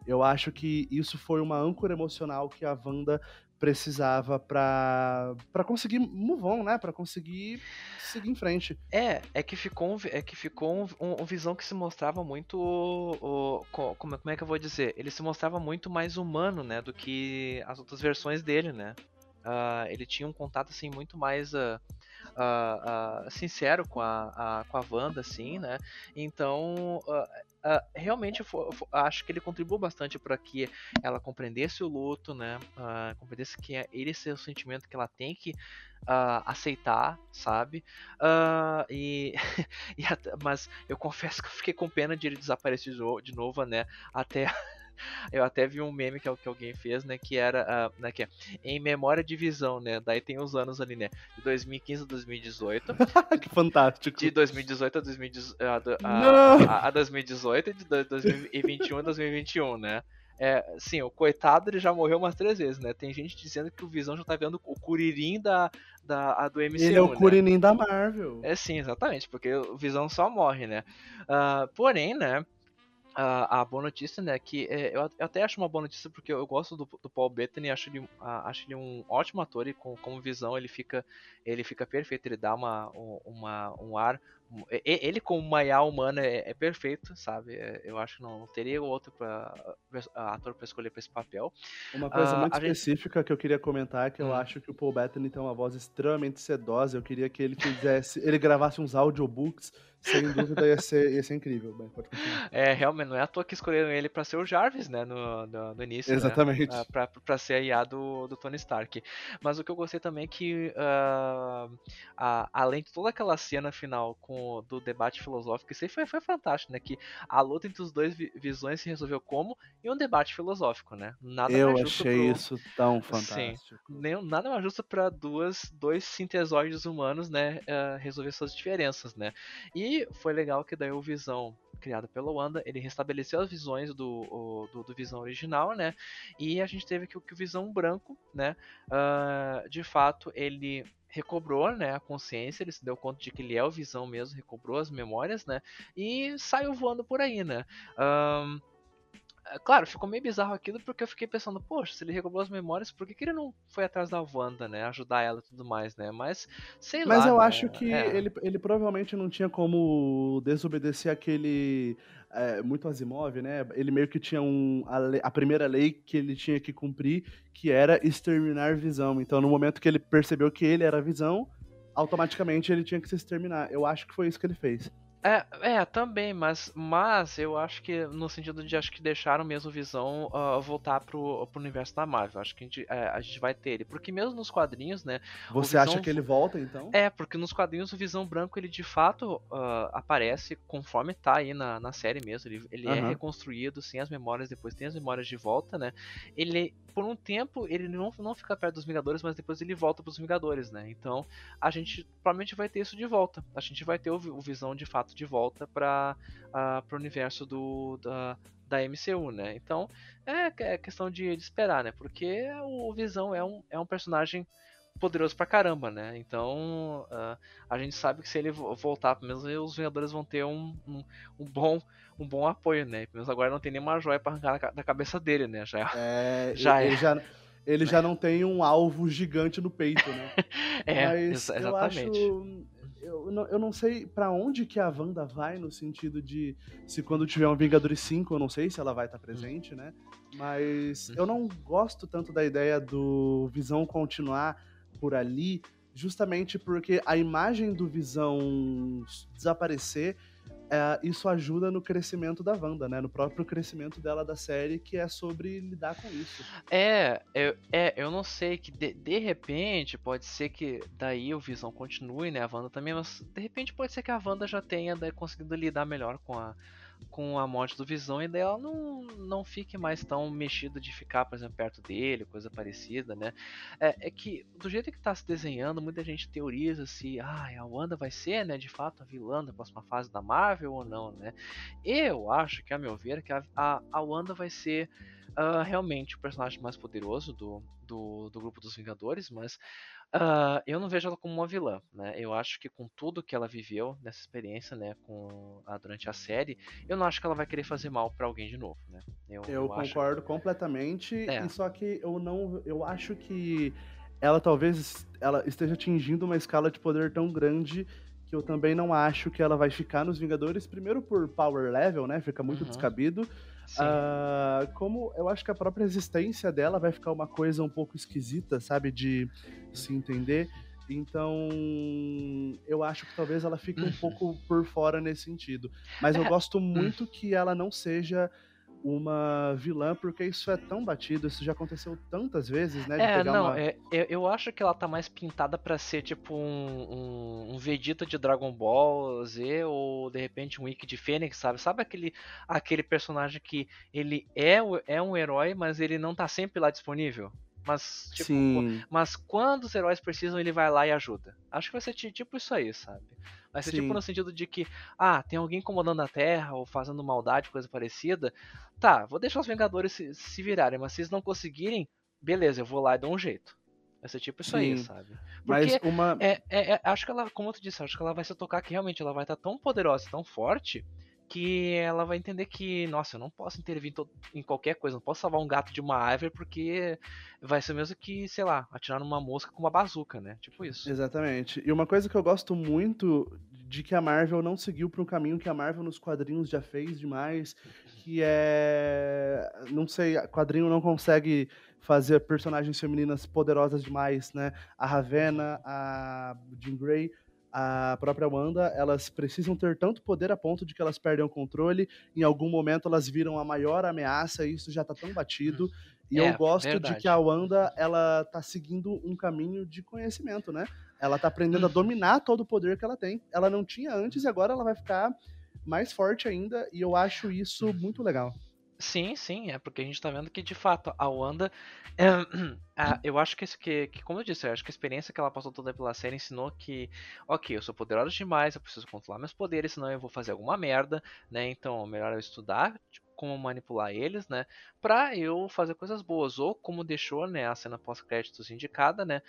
Eu acho que isso foi uma âncora emocional que a Wanda precisava para para conseguir move on, né? Para conseguir seguir em frente. É, é que ficou é que ficou um, um, um visão que se mostrava muito o, como, como é que eu vou dizer? Ele se mostrava muito mais humano, né, do que as outras versões dele, né? Uh, ele tinha um contato assim muito mais uh, uh, sincero com a, a, com a Wanda, assim, né? Então, realmente acho que ele contribuiu bastante para que ela compreendesse o luto, né? compreendesse que é ele é o sentimento que ela tem que aceitar, sabe? e, e mas eu confesso que eu fiquei com pena de ele desaparecer de novo, né? Até eu até vi um meme que, que alguém fez, né? Que era uh, né, que é, em memória de visão, né? Daí tem os anos ali, né? De 2015 a 2018. que fantástico. De 2018 a, 2018, a, a, a 2018 e de 2021 a 2021, né? É, sim, o coitado ele já morreu umas três vezes, né? Tem gente dizendo que o Visão já tá vendo o Curirim da, da a do MCU. Ele é o né? Curirim da Marvel. É sim, exatamente, porque o Visão só morre, né? Uh, porém, né? A, a boa notícia, né, que é, eu, eu, até acho uma boa notícia porque eu, eu gosto do, do, Paul Bettany, acho ele, acho ele um ótimo ator e com, como visão ele fica, ele fica perfeito, ele dá uma, uma, um ar Ele, como Maiá humana, é, é, perfeito, sabe? É, eu acho que não, não teria outro pra, ator para escolher para esse papel. Uma coisa uh, muito específica gente... que eu queria comentar é que hum. eu acho que o Paul Bettany tem uma voz extremamente sedosa. Eu queria que ele fizesse, ele gravasse uns audiobooks sem dúvida ia ser, ia ser incrível. É, realmente, não é à toa que escolheram ele para ser o Jarvis, né, no, no, no início. Né? Exatamente. Né? Pra, pra ser a IA do, do Tony Stark. Mas o que eu gostei também é que, uh, a, além de toda aquela cena final com, do debate filosófico, isso aí foi, foi fantástico, né, que a luta entre os dois visões se resolveu como em um debate filosófico, né. Nada eu mais justo achei pro... isso tão fantástico. Sim, nem, nada mais justo para duas, dois sintesoides humanos, né, uh, resolver suas diferenças, né. E foi legal que daí o Visão, criado pela Wanda, ele restabeleceu as visões do, do, do, Visão original, né? E a gente teve que, que o Visão branco, né? Uh, de fato, ele recobrou né, a consciência, ele se deu conta de que ele é o Visão mesmo, recobrou as memórias, né? E saiu voando por aí, né? Claro, ficou meio bizarro aquilo porque eu fiquei pensando, poxa, se ele recobrou as memórias, por que, que ele não foi atrás da Wanda, né? Ajudar ela e tudo mais, né? Mas, sei Mas lá. Mas eu né? acho que é. ele, ele provavelmente não tinha como desobedecer aquele. É, muito Asimov, né? Ele meio que tinha um, a, lei, a, primeira lei que ele tinha que cumprir, que era exterminar visão. Então, no momento que ele percebeu que ele era visão, automaticamente ele tinha que se exterminar. Eu acho que foi isso que ele fez. É, é, também, mas, mas eu acho que no sentido de acho que deixaram mesmo Visão uh, voltar pro, pro universo da Marvel. Acho que a gente, é, a gente vai ter ele. Porque mesmo nos quadrinhos, né? Você Visão, acha que ele volta, então? É, porque nos quadrinhos o Visão Branco ele de fato uh, aparece conforme tá aí na, na série mesmo. Ele, ele uhum. é reconstruído sem as memórias, depois tem as memórias de volta, né? Ele, por um tempo, ele não, não fica perto dos Vingadores, mas depois ele volta pros Vingadores, né? Então a gente provavelmente vai ter isso de volta. A gente vai ter o, o Visão de fato de volta para uh, o universo do, da, da MCU, né? Então é, é questão de, de, esperar, né? Porque o Visão é um, é um personagem poderoso pra caramba, né? Então uh, a gente sabe que se ele voltar, pelo menos os Vingadores vão ter um, um, um, bom um bom apoio, né? Pelo menos agora não tem nenhuma joia pra arrancar da cabeça dele, né? Já é. Já ele, é. já, ele já não tem um alvo gigante no peito, né? é, Mas ex exatamente. Eu acho eu não, eu não sei para onde que a Wanda vai, no sentido de se quando tiver um Vingadores 5, eu não sei se ela vai estar tá presente, hum. né? Mas hum. eu não gosto tanto da ideia do Visão continuar por ali, justamente porque a imagem do Visão desaparecer é, isso ajuda no crescimento da Wanda, né? No próprio crescimento dela da série, que é sobre lidar com isso. É, eu, é, eu não sei que de, de repente pode ser que daí o Visão continue, né? A Wanda também, mas de repente pode ser que a Wanda já tenha daí, conseguido lidar melhor com a com a morte do Visão e daí ela não, não fique mais tão mexida de ficar, por exemplo, perto dele, coisa parecida, né? É, é que do jeito que está se desenhando, muita gente teoriza se ah, a Wanda vai ser, né, de fato, a vilã da próxima fase da Marvel ou não, né? Eu acho que, a meu ver, que a, a, a Wanda vai ser uh, realmente o personagem mais poderoso do, do, do grupo dos Vingadores, mas Uh, eu não vejo ela como uma vilã, né? Eu acho que com tudo que ela viveu nessa experiência, né, com a, durante a série, eu não acho que ela vai querer fazer mal para alguém de novo, né? Eu, eu, eu concordo acho... completamente, é. só que eu não, eu acho que ela talvez ela esteja atingindo uma escala de poder tão grande que eu também não acho que ela vai ficar nos Vingadores, primeiro por power level, né? Fica muito uhum. descabido. Uh, como eu acho que a própria existência dela vai ficar uma coisa um pouco esquisita, sabe? De se entender. Então, eu acho que talvez ela fique um uhum. pouco por fora nesse sentido. Mas eu é. gosto muito hum. que ela não seja uma vilã, porque isso é tão batido, isso já aconteceu tantas vezes, né? é, não, uma... é, eu acho que ela tá mais pintada para ser tipo um, um, um, Vegeta de Dragon Ball Z, ou de repente um Ikki de Fênix, sabe? Sabe aquele, aquele personagem que ele é, é um herói, mas ele não tá sempre lá disponível? Mas, tipo, Sim. mas quando os heróis precisam, ele vai lá e ajuda. Acho que vai ser tipo isso aí, sabe? Vai ser tipo Sim. tipo no sentido de que, ah, tem alguém incomodando a Terra ou fazendo maldade, coisa parecida. Tá, vou deixar os Vingadores se, se virarem, mas se eles não conseguirem, beleza, eu vou lá e dou um jeito. Vai ser tipo isso Sim. aí, sabe? Porque mas uma. É, é, é, acho que ela, como tu disse, acho que ela vai se tocar que realmente ela vai estar tão poderosa, tão forte, que ela vai entender que, nossa, eu não posso intervir em, qualquer coisa, não posso salvar um gato de uma árvore porque vai ser mesmo que, sei lá, atirar numa mosca com uma bazuca, né? Tipo isso. Exatamente. E uma coisa que eu gosto muito de que a Marvel não seguiu para um caminho que a Marvel nos quadrinhos já fez demais, que é, não sei, quadrinho não consegue fazer personagens femininas poderosas demais, né? A Ravena, a Jean Grey, a própria Wanda, elas precisam ter tanto poder a ponto de que elas perdem o controle, em algum momento elas viram a maior ameaça, e isso já tá tão batido. E é, eu gosto verdade. de que a Wanda, ela tá seguindo um caminho de conhecimento, né? Ela tá aprendendo a dominar todo o poder que ela tem. Ela não tinha antes e agora ela vai ficar mais forte ainda, e eu acho isso muito legal. Sim, sim, é porque a gente tá vendo que de fato a Wanda. É, eu acho que, que, que, como eu disse, eu acho que a experiência que ela passou toda pela série ensinou que, ok, eu sou poderosa demais, eu preciso controlar meus poderes, senão eu vou fazer alguma merda, né? Então, melhor eu estudar tipo, como manipular eles, né? Pra eu fazer coisas boas. Ou como deixou, né, a cena pós-créditos indicada, né?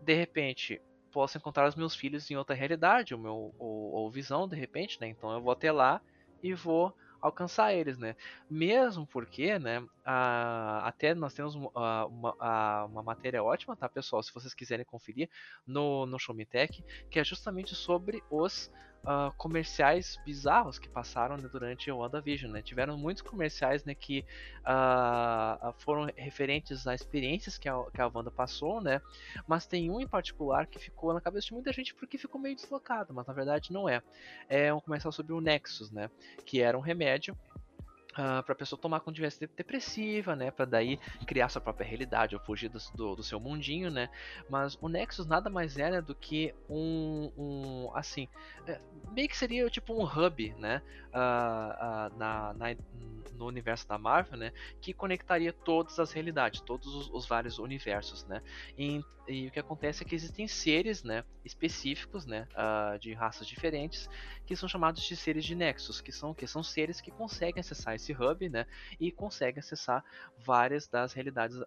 De repente, posso encontrar os meus filhos em outra realidade, o meu, ou, ou visão, de repente, né? Então eu vou até lá e vou alcançar eles, né? Mesmo porque, né, a, até nós temos uma, uma matéria ótima, tá, pessoal? Se vocês quiserem conferir no, no Show Me Tech, que é justamente sobre os uh, comerciais bizarros que passaram né, durante o WandaVision, né? Tiveram muitos comerciais né, que uh, foram referentes a experiências que a, que a Wanda passou, né? Mas tem um em particular que ficou na cabeça de muita gente porque ficou meio deslocado, mas na verdade não é. É um comercial sobre o Nexus, né? Que era um remédio Uh, ah, para a pessoa tomar quando tivesse depressiva, né, para daí criar sua própria realidade ou fugir do, do, do, seu mundinho, né. Mas o Nexus nada mais era do que um, um assim, é, meio que seria tipo um hub, né, uh, uh, na, na, no universo da Marvel, né, que conectaria todas as realidades, todos os, os vários universos, né. E, e, o que acontece é que existem seres, né, específicos, né, de raças diferentes, que são chamados de seres de Nexus, que são que são seres que conseguem acessar esse esse hub, né? E consegue acessar várias das realidades uh,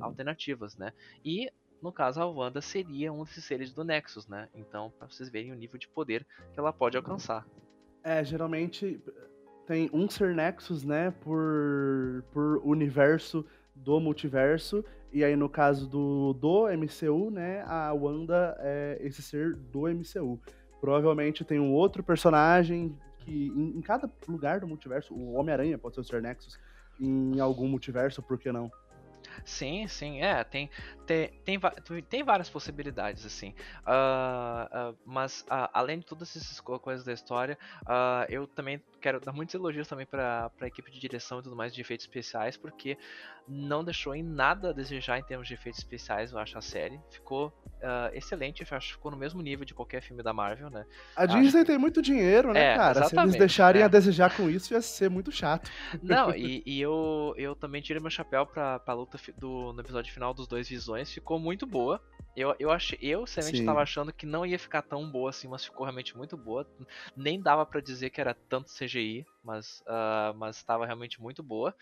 alternativas, né? E no caso, a Wanda seria um desses seres do Nexus, né? Então, para vocês verem o nível de poder que ela pode alcançar. É, geralmente tem um ser Nexus, né, por, por universo do multiverso. E aí, no caso do, do MCU, né, a Wanda é esse ser do MCU. Provavelmente tem um outro personagem que em, em cada lugar do multiverso, o Homem-Aranha pode ser o Sr. Nexus, em algum multiverso, por que não? Sim, sim, é, tem, tem, tem, tem várias possibilidades, assim, uh, uh, mas uh, além de todas essas coisas da história, eu também quero dar muitos elogios também para a equipe de direção e tudo mais de efeitos especiais, porque não deixou em nada a desejar em termos de efeitos especiais, eu acho, a série. Ficou excelente, eu acho que ficou no mesmo nível de qualquer filme da Marvel, né? A Disney tem muito dinheiro, né, é, cara? Se eles deixarem é. a desejar com isso, ia ser muito chato. Não, e, e eu, eu também tirei meu chapéu pra, pra luta do, no episódio final dos dois Visões, ficou muito boa. Eu, eu achei, eu sinceramente estava achando que não ia ficar tão boa assim, mas ficou realmente muito boa. Nem dava para dizer que era tanto CGI, mas uh, mas estava realmente muito boa.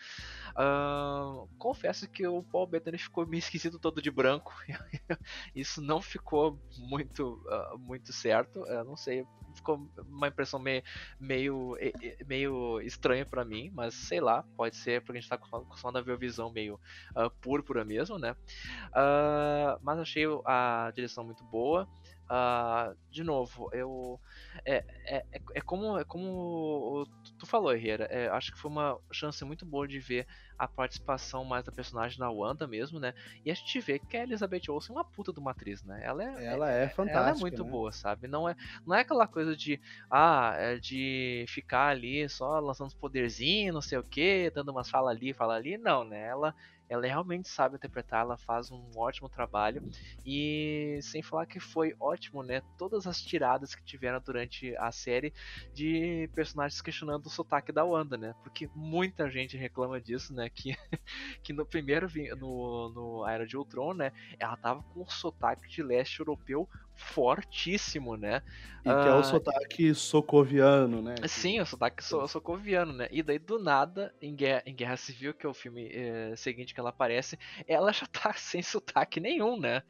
Uh, confesso que o Paul Bettany ficou meio esquisito todo de branco. Isso não ficou muito uh, muito certo. Eu não sei, ficou uma impressão meio meio, meio estranha para mim, mas sei lá, pode ser porque a gente tá acostumado a ver a visão meio púrpura mesmo, né? mas achei a direção muito boa. Uh, de novo, eu é, é, é, é como é como tu falou, Herrera. É, acho que foi uma chance muito boa de ver a participação mais da personagem da Wanda mesmo, né? E a gente vê que a Elizabeth Olsen é uma puta de uma atriz, né? Ela é, ela é, fantástica. Ela é muito né? boa, sabe? Não é, não é aquela coisa de ah, é de ficar ali só lançando os poderzinhos, não sei o que, dando umas fala ali, fala ali. Não, né? Ela ela realmente sabe interpretar, ela faz um ótimo trabalho. E sem falar que foi ótimo, né? Todas as tiradas que tiveram durante a série de personagens questionando o sotaque da Wanda, né? Porque muita gente reclama disso, né? Que, que no primeiro, no, no Era de Ultron, né? Ela tava com um sotaque de leste europeu fortíssimo, né? E que é o Ah, sotaque socoviano, né? Sim, o sotaque so, socoviano, né? E daí, do nada, em Guerra, em Guerra Civil, que é o filme eh, seguinte que ela aparece, ela já tá sem sotaque nenhum, né?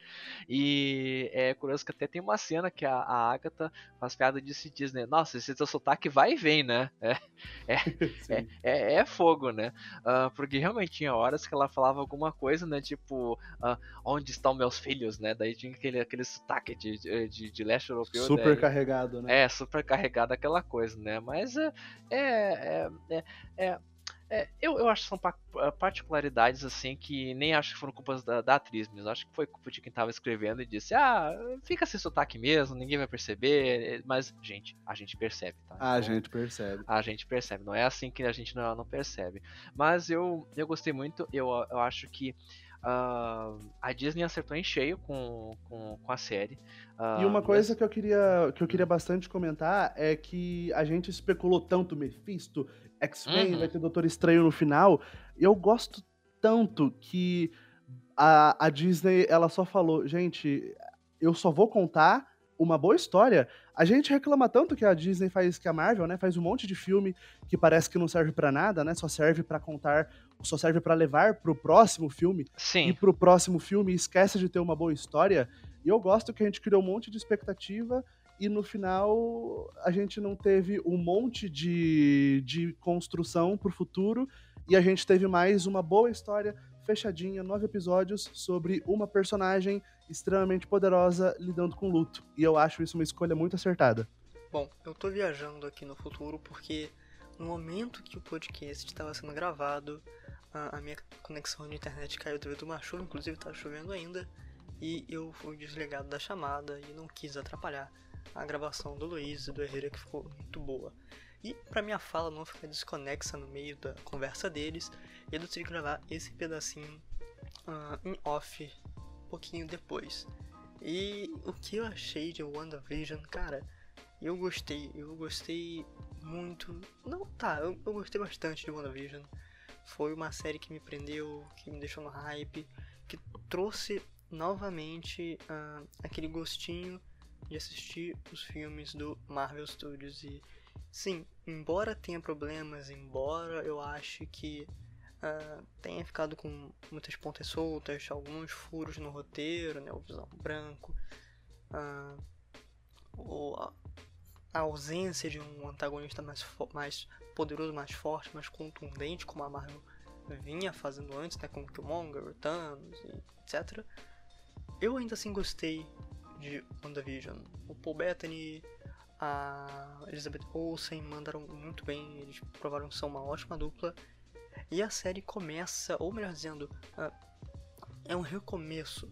E é curioso que até tem uma cena que a, a Agatha faz piada disso e diz, né? Nossa, esse teu sotaque vai e vem, né? É, Sim. é, é fogo, né? Ah, porque realmente tinha horas que ela falava alguma coisa, né? Tipo, ah, onde estão meus filhos, né? Daí tinha aquele, aquele sotaque de, de, de, de leste europeu. Super daí- carregado, né? é, super carregada aquela coisa, né? Mas é. É. É. é, é- é, eu, eu acho que são pa- particularidades assim que nem acho que foram culpas da, da atriz mesmo. Acho que foi culpa de quem tava escrevendo e disse: Ah, fica sem sotaque mesmo, ninguém vai perceber. Mas, gente, a gente percebe, tá? A Então, gente percebe. a gente percebe, não é assim que a gente não, não percebe. Mas eu, eu gostei muito, eu, eu acho que ah, a Disney acertou em cheio com, com, com a série. E uma coisa que eu queria que eu queria bastante comentar é que a gente especulou tanto Mephisto, X-Men, Uhum. vai ter Doutor Estranho no final. Eu gosto tanto que a, a Disney ela só falou, gente, eu só vou contar uma boa história. A gente reclama tanto que a Disney faz que a Marvel, né, faz um monte de filme que parece que não serve pra nada, né? Só serve pra contar, só serve pra levar pro próximo filme Sim. ir pro próximo filme e esquece de ter uma boa história. E eu gosto que a gente criou um monte de expectativa e no final a gente não teve um monte de, de construção pro futuro e a gente teve mais uma boa história fechadinha, nove episódios sobre uma personagem extremamente poderosa lidando com luto. E eu acho isso uma escolha muito acertada. Bom, eu tô viajando aqui no futuro porque no momento que o podcast estava sendo gravado, a, a minha conexão de internet caiu devido a uma chuva, inclusive tá chovendo ainda, e eu fui desligado da chamada e não quis atrapalhar a gravação do Luiz e do Herrera que ficou muito boa. E pra minha fala não ficar desconexa no meio da conversa deles, eu decidi gravar esse pedacinho ah, em off um pouquinho depois. E o que eu achei de WandaVision, cara, eu gostei, eu gostei muito. Não, tá, eu, eu gostei bastante de WandaVision. Foi uma série que me prendeu, que me deixou no hype, que trouxe novamente ah, aquele gostinho de assistir os filmes do Marvel Studios. E sim, embora tenha problemas, embora eu ache que ah, tenha ficado com muitas pontas soltas, alguns furos no roteiro, né, o visão branco, ah, ou a, ausência de um antagonista mais, mais poderoso, mais forte, mais contundente, como a Marvel vinha fazendo antes, né, com Killmonger, Thanos, e etc. Eu ainda assim gostei de WandaVision. O Paul Bettany, a Elizabeth Olsen mandaram muito bem, eles provaram que são uma ótima dupla. E a série começa, ou melhor dizendo, ah, é um recomeço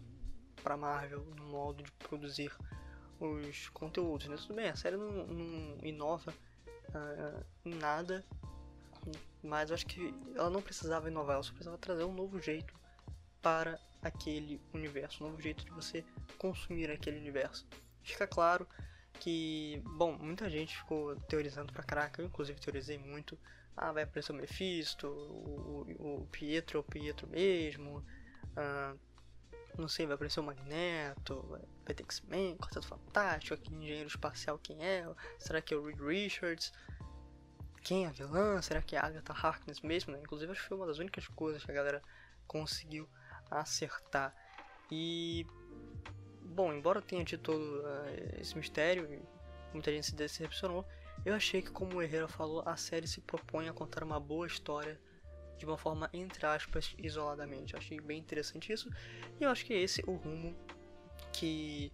para Marvel no modo de produzir os conteúdos. Né? Tudo bem, a série não, não inova ah, em nada, mas eu acho que ela não precisava inovar, ela só precisava trazer um novo jeito para aquele universo, um novo jeito de você consumir aquele universo. Fica claro que, bom, muita gente ficou teorizando pra caraca, eu inclusive teorizei muito. Ah, vai aparecer o Mephisto, o, o, Pietro é o Pietro mesmo, ah, não sei, vai aparecer o Magneto, ter X-Men, Quarteto Fantástico, aquele engenheiro espacial quem é? Será que é o Reed Richards? Quem é a vilã? Será que é a Agatha Harkness mesmo? Né? Inclusive acho que foi uma das únicas coisas que a galera conseguiu acertar. E bom, embora tenha tido todo eh, esse mistério muita gente se decepcionou, eu achei que como o Herrera falou, a série se propõe a contar uma boa história de uma forma entre aspas isoladamente. Eu achei bem interessante isso e eu acho que é esse o rumo que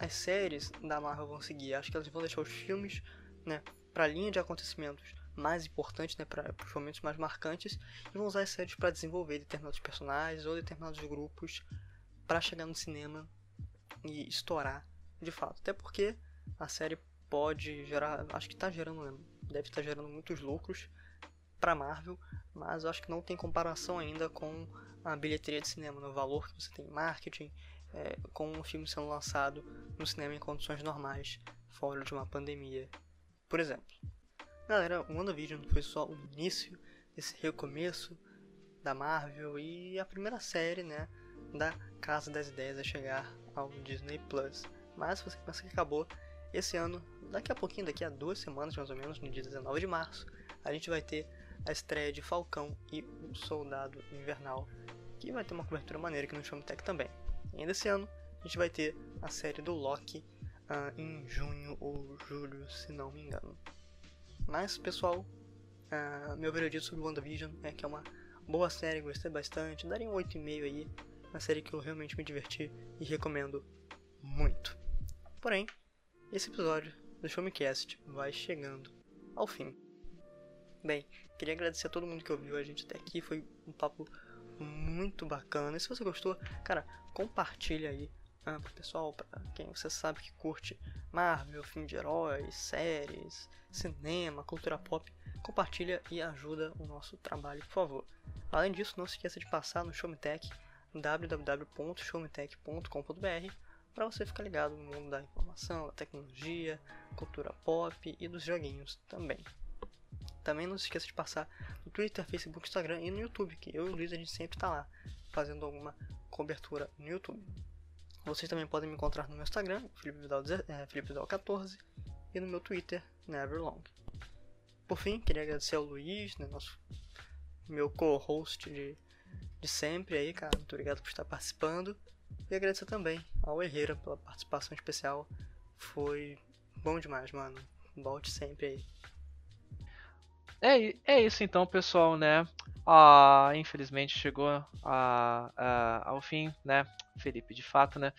as séries da Marvel vão seguir. Acho que elas vão deixar os filmes, né, para a linha de acontecimentos mais importantes, né, para os momentos mais marcantes e vão usar as séries para desenvolver determinados personagens ou determinados grupos para chegar no cinema e estourar de fato. Até porque a série pode gerar, acho que está gerando, né, deve estar gerando muitos lucros para Marvel, mas acho que não tem comparação ainda com a bilheteria de cinema, no valor que você tem em marketing, é, com um filme sendo lançado no cinema em condições normais, fora de uma pandemia, por exemplo. Galera, o WandaVision foi só o início desse recomeço da Marvel e a primeira série, né, da Casa das Ideias a chegar ao Disney Plus. Mas se você pensa que acabou, esse ano, daqui a pouquinho, daqui a duas semanas mais ou menos, no dia 19 de março, a gente vai ter a estreia de Falcão e o Soldado Invernal, que vai ter uma cobertura maneira aqui no Showtech também. E ainda esse ano, a gente vai ter a série do Loki uh, em junho ou julho, se não me engano. Mas, pessoal, uh, meu veredito sobre WandaVision é que é uma boa série, gostei bastante, daria um 8,5 aí, uma série que eu realmente me diverti e recomendo muito. Porém, esse episódio do Show Me Cast vai chegando ao fim. Bem, queria agradecer a todo mundo que ouviu a gente até aqui, foi um papo muito bacana. E se você gostou, cara, compartilha aí ah, pro pessoal, para quem você sabe que curte Marvel, filme de heróis, séries, cinema, cultura pop, compartilha e ajuda o nosso trabalho, por favor. Além disso, não se esqueça de passar no Showmetech www.showmetech.com.br para você ficar ligado no mundo da informação, da tecnologia, cultura pop e dos joguinhos também. Também não se esqueça de passar no Twitter, Facebook, Instagram e no YouTube, que eu e o Luiz a gente sempre está lá fazendo alguma cobertura no YouTube. Vocês também podem me encontrar no meu Instagram, Felipe Vidal, é, Felipe Vidal 14, e no meu Twitter, Neverlong. Por fim, queria agradecer ao Luiz, né, nosso meu co-host de, de sempre aí, cara. Muito obrigado por estar participando. E agradecer também ao Herrera pela participação especial. Foi bom demais, mano. Volte sempre aí. É, é isso então, pessoal, né? Ah, infelizmente chegou a, a, ao fim, né? Felipe, de fato, né?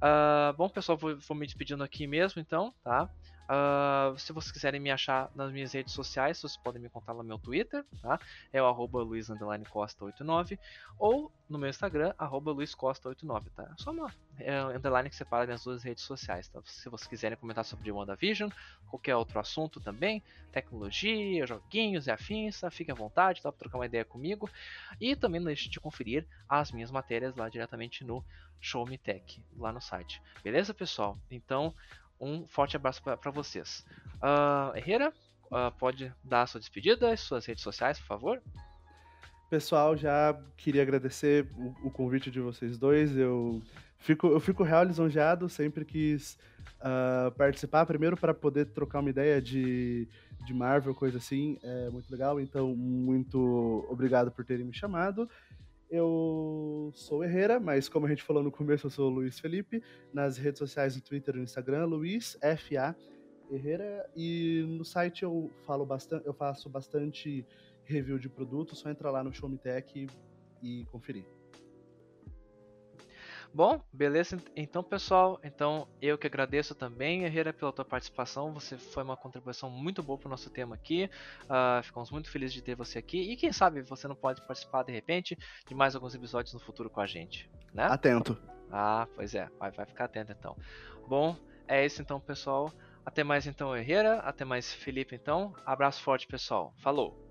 Ah, bom, pessoal, vou, vou me despedindo aqui mesmo, então, tá? Uh, se vocês quiserem me achar nas minhas redes sociais, vocês podem me contar no meu Twitter, tá? É o arroba luiz_costa89 ou no meu Instagram, arroba luizcosta89, tá? É só uma é, underline que separa minhas duas redes sociais, tá? Se vocês quiserem comentar sobre WandaVision, qualquer outro assunto também, tecnologia, joguinhos e afins, tá? Fique à vontade, tá? Pra trocar uma ideia comigo. E também não deixe de conferir as minhas matérias lá diretamente no Show Me Tech, lá no site. Beleza, pessoal? Então, um forte abraço para vocês. Uh, Herrera, uh, pode dar a sua despedida, suas redes sociais, por favor. Pessoal, já queria agradecer o, o convite de vocês dois. Eu fico, eu fico real lisonjeado, sempre quis uh, participar, primeiro para poder trocar uma ideia de, de Marvel, coisa assim, é muito legal. Então, muito obrigado por terem me chamado. Eu sou Herrera, mas como a gente falou no começo, eu sou o Luiz Felipe. Nas redes sociais, no Twitter e no Instagram, Luiz F.A. Herrera. E no site eu falo bastante, eu faço bastante review de produtos, só entra lá no Show Me Tech e, e conferir. Bom, beleza então, pessoal. Então, eu que agradeço também, Herrera, pela tua participação. Você foi uma contribuição muito boa para o nosso tema aqui. Uh, ficamos muito felizes de ter você aqui. E quem sabe você não pode participar de repente de mais alguns episódios no futuro com a gente, né? Atento. Ah, pois é. Vai, vai ficar atento então. Bom, é isso então, pessoal. Até mais então, Herrera. Até mais, Felipe, então. Abraço forte, pessoal. Falou!